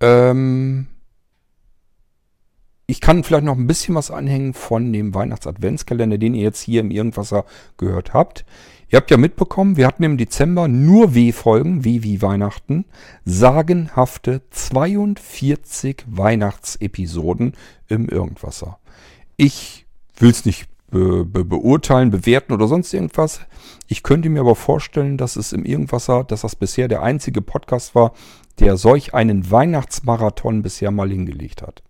Ähm ich kann vielleicht noch ein bisschen was anhängen von dem Weihnachts-Adventskalender, den ihr jetzt hier im Irgendwasser gehört habt. Ihr habt ja mitbekommen, wir hatten im Dezember nur W-Folgen, W wie Weihnachten, sagenhafte 42 Weihnachtsepisoden im Irgendwasser. Ich will es nicht be be beurteilen, bewerten oder sonst irgendwas. Ich könnte mir aber vorstellen, dass es im Irgendwasser, dass das bisher der einzige Podcast war, der solch einen Weihnachtsmarathon bisher mal hingelegt hat.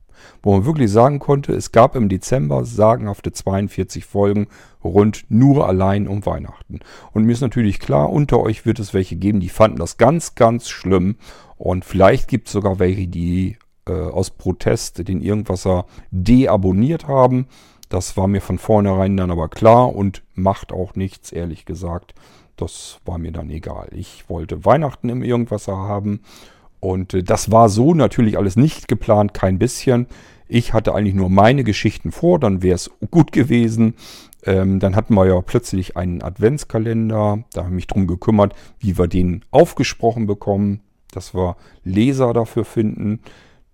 Wo man wirklich sagen konnte, es gab im Dezember sagenhafte 42 Folgen rund nur allein um Weihnachten. Und mir ist natürlich klar, unter euch wird es welche geben, die fanden das ganz, ganz schlimm. Und vielleicht gibt es sogar welche, die äh, aus Protest den Irgendwasser deabonniert haben. Das war mir von vornherein dann aber klar und macht auch nichts, ehrlich gesagt. Das war mir dann egal. Ich wollte Weihnachten im Irgendwasser haben und äh, das war so natürlich alles nicht geplant, kein bisschen. Ich hatte eigentlich nur meine Geschichten vor, dann wäre es gut gewesen. Ähm, dann hatten wir ja plötzlich einen Adventskalender. Da habe ich mich drum gekümmert, wie wir den aufgesprochen bekommen, dass wir Leser dafür finden.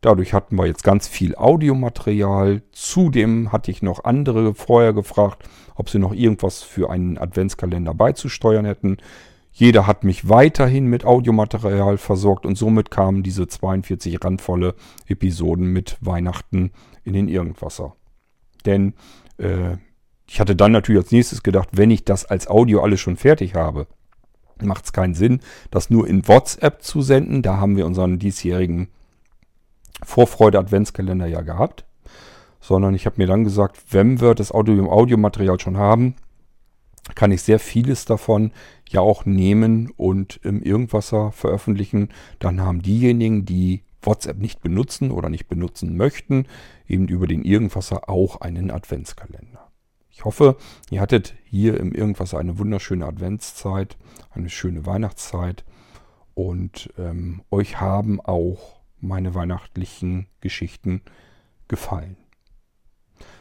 Dadurch hatten wir jetzt ganz viel Audiomaterial. Zudem hatte ich noch andere vorher gefragt, ob sie noch irgendwas für einen Adventskalender beizusteuern hätten. Jeder hat mich weiterhin mit Audiomaterial versorgt und somit kamen diese 42 randvolle Episoden mit Weihnachten in den Irgendwasser. Denn äh, ich hatte dann natürlich als nächstes gedacht, wenn ich das als Audio alles schon fertig habe, macht es keinen Sinn, das nur in WhatsApp zu senden. Da haben wir unseren diesjährigen Vorfreude-Adventskalender ja gehabt. Sondern ich habe mir dann gesagt, wenn wir das Audio Audiomaterial schon haben, kann ich sehr vieles davon ja auch nehmen und im Irgendwasser veröffentlichen. Dann haben diejenigen, die WhatsApp nicht benutzen oder nicht benutzen möchten, eben über den Irgendwasser auch einen Adventskalender. Ich hoffe, ihr hattet hier im Irgendwasser eine wunderschöne Adventszeit, eine schöne Weihnachtszeit und ähm, euch haben auch meine weihnachtlichen Geschichten gefallen.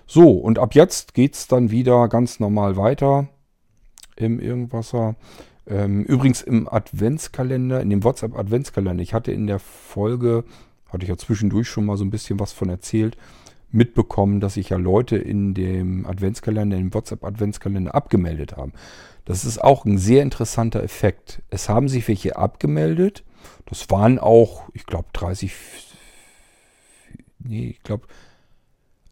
So, und ab jetzt geht es dann wieder ganz normal weiter im Irgendwasser. Ähm, übrigens im Adventskalender, in dem WhatsApp-Adventskalender, ich hatte in der Folge, hatte ich ja zwischendurch schon mal so ein bisschen was von erzählt, mitbekommen, dass sich ja Leute in dem Adventskalender, im WhatsApp-Adventskalender abgemeldet haben. Das ist auch ein sehr interessanter Effekt. Es haben sich welche abgemeldet. Das waren auch, ich glaube, 30, nee, ich glaube,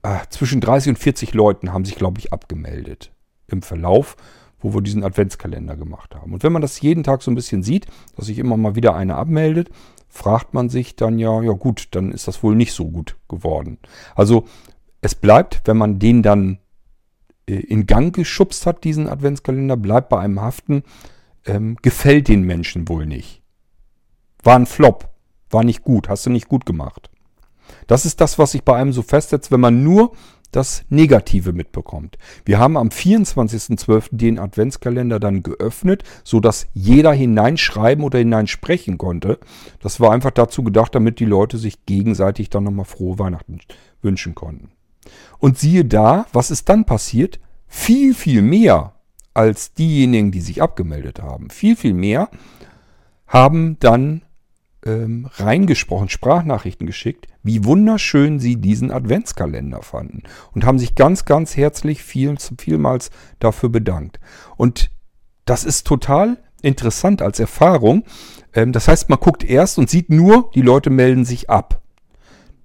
ah, zwischen 30 und 40 Leuten haben sich, glaube ich, abgemeldet im Verlauf wo wir diesen Adventskalender gemacht haben. Und wenn man das jeden Tag so ein bisschen sieht, dass sich immer mal wieder einer abmeldet, fragt man sich dann ja, ja gut, dann ist das wohl nicht so gut geworden. Also es bleibt, wenn man den dann äh, in Gang geschubst hat, diesen Adventskalender, bleibt bei einem haften, ähm, gefällt den Menschen wohl nicht. War ein Flop, war nicht gut, hast du nicht gut gemacht. Das ist das, was sich bei einem so festsetzt, wenn man nur das Negative mitbekommt. Wir haben am 24.12. den Adventskalender dann geöffnet, sodass jeder hineinschreiben oder hineinsprechen konnte. Das war einfach dazu gedacht, damit die Leute sich gegenseitig dann nochmal frohe Weihnachten wünschen konnten. Und siehe da, was ist dann passiert? Viel, viel mehr als diejenigen, die sich abgemeldet haben. Viel, viel mehr haben dann ähm, reingesprochen, Sprachnachrichten geschickt, wie wunderschön sie diesen Adventskalender fanden und haben sich ganz, ganz herzlich viel, vielmals dafür bedankt. Und das ist total interessant als Erfahrung. Ähm, das heißt, man guckt erst und sieht nur, die Leute melden sich ab.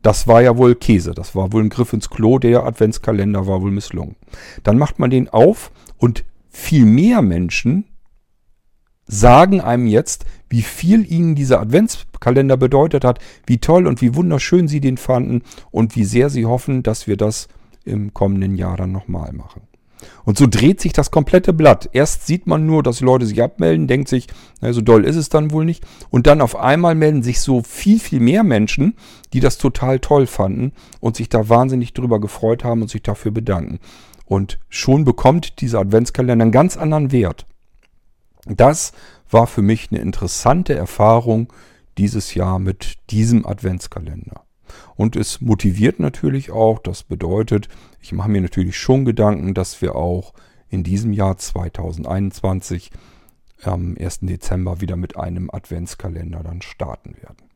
Das war ja wohl Käse, das war wohl ein Griff ins Klo, der Adventskalender war wohl misslungen. Dann macht man den auf und viel mehr Menschen sagen einem jetzt, wie viel ihnen dieser Adventskalender bedeutet hat, wie toll und wie wunderschön sie den fanden und wie sehr sie hoffen, dass wir das im kommenden Jahr dann nochmal machen. Und so dreht sich das komplette Blatt. Erst sieht man nur, dass die Leute sich abmelden, denkt sich, na, so doll ist es dann wohl nicht. Und dann auf einmal melden sich so viel, viel mehr Menschen, die das total toll fanden und sich da wahnsinnig drüber gefreut haben und sich dafür bedanken. Und schon bekommt dieser Adventskalender einen ganz anderen Wert. Das war für mich eine interessante Erfahrung dieses Jahr mit diesem Adventskalender. Und es motiviert natürlich auch, das bedeutet, ich mache mir natürlich schon Gedanken, dass wir auch in diesem Jahr 2021 am 1. Dezember wieder mit einem Adventskalender dann starten werden.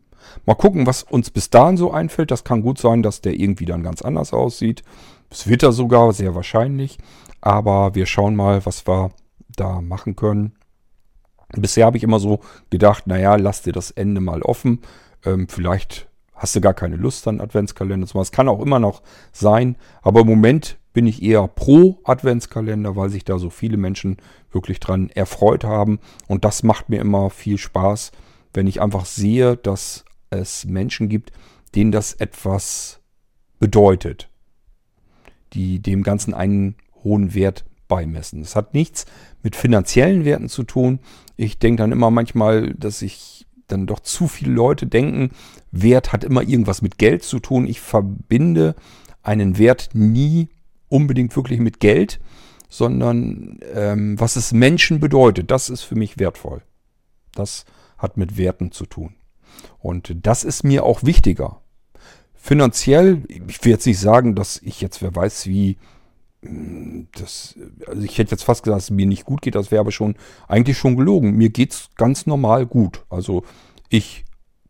Mal gucken, was uns bis dahin so einfällt. Das kann gut sein, dass der irgendwie dann ganz anders aussieht. Es wird er sogar, sehr wahrscheinlich. Aber wir schauen mal, was wir da machen können. Bisher habe ich immer so gedacht, naja, lass dir das Ende mal offen. Ähm, vielleicht hast du gar keine Lust an Adventskalender. Das kann auch immer noch sein. Aber im Moment bin ich eher pro Adventskalender, weil sich da so viele Menschen wirklich dran erfreut haben. Und das macht mir immer viel Spaß, wenn ich einfach sehe, dass es Menschen gibt, denen das etwas bedeutet, die dem Ganzen einen hohen Wert beimessen. Es hat nichts mit finanziellen Werten zu tun. Ich denke dann immer manchmal, dass ich dann doch zu viele Leute denken, Wert hat immer irgendwas mit Geld zu tun. Ich verbinde einen Wert nie unbedingt wirklich mit Geld, sondern ähm, was es Menschen bedeutet, das ist für mich wertvoll. Das hat mit Werten zu tun. Und das ist mir auch wichtiger. Finanziell, ich will jetzt nicht sagen, dass ich jetzt, wer weiß wie, das, also ich hätte jetzt fast gesagt, dass es mir nicht gut geht, das wäre aber schon eigentlich schon gelogen. Mir geht es ganz normal gut. Also ich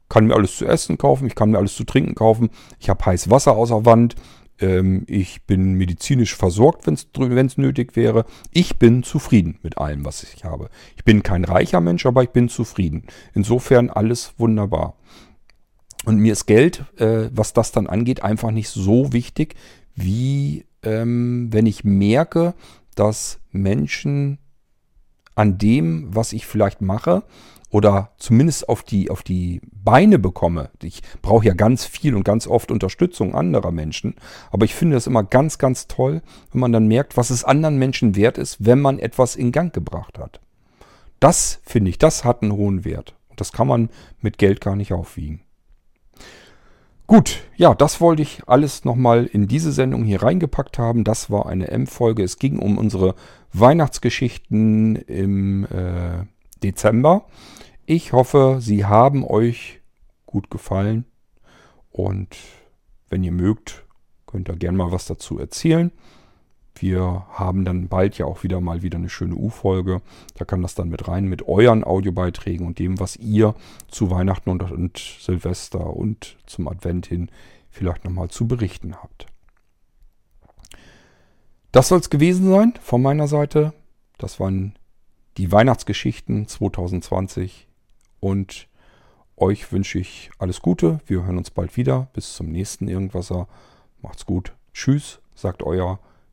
kann mir alles zu essen kaufen, ich kann mir alles zu trinken kaufen, ich habe heiß Wasser außer Wand, ähm, ich bin medizinisch versorgt, wenn es nötig wäre. Ich bin zufrieden mit allem, was ich habe. Ich bin kein reicher Mensch, aber ich bin zufrieden. Insofern alles wunderbar. Und mir ist Geld, äh, was das dann angeht, einfach nicht so wichtig, wie ähm, wenn ich merke, dass Menschen an dem, was ich vielleicht mache, oder zumindest auf die, auf die Beine bekomme. Ich brauche ja ganz viel und ganz oft Unterstützung anderer Menschen. Aber ich finde das immer ganz, ganz toll, wenn man dann merkt, was es anderen Menschen wert ist, wenn man etwas in Gang gebracht hat. Das finde ich, das hat einen hohen Wert. Und das kann man mit Geld gar nicht aufwiegen. Gut, ja, das wollte ich alles nochmal in diese Sendung hier reingepackt haben. Das war eine M-Folge. Es ging um unsere Weihnachtsgeschichten im äh, Dezember. Ich hoffe, sie haben euch gut gefallen. Und wenn ihr mögt, könnt ihr gerne mal was dazu erzählen. Wir haben dann bald ja auch wieder mal wieder eine schöne U-Folge. Da kann das dann mit rein mit euren Audiobeiträgen und dem, was ihr zu Weihnachten und, und Silvester und zum Advent hin vielleicht nochmal zu berichten habt. Das soll es gewesen sein von meiner Seite. Das waren die Weihnachtsgeschichten 2020 und euch wünsche ich alles Gute. Wir hören uns bald wieder. Bis zum nächsten Irgendwasser. Macht's gut. Tschüss, sagt euer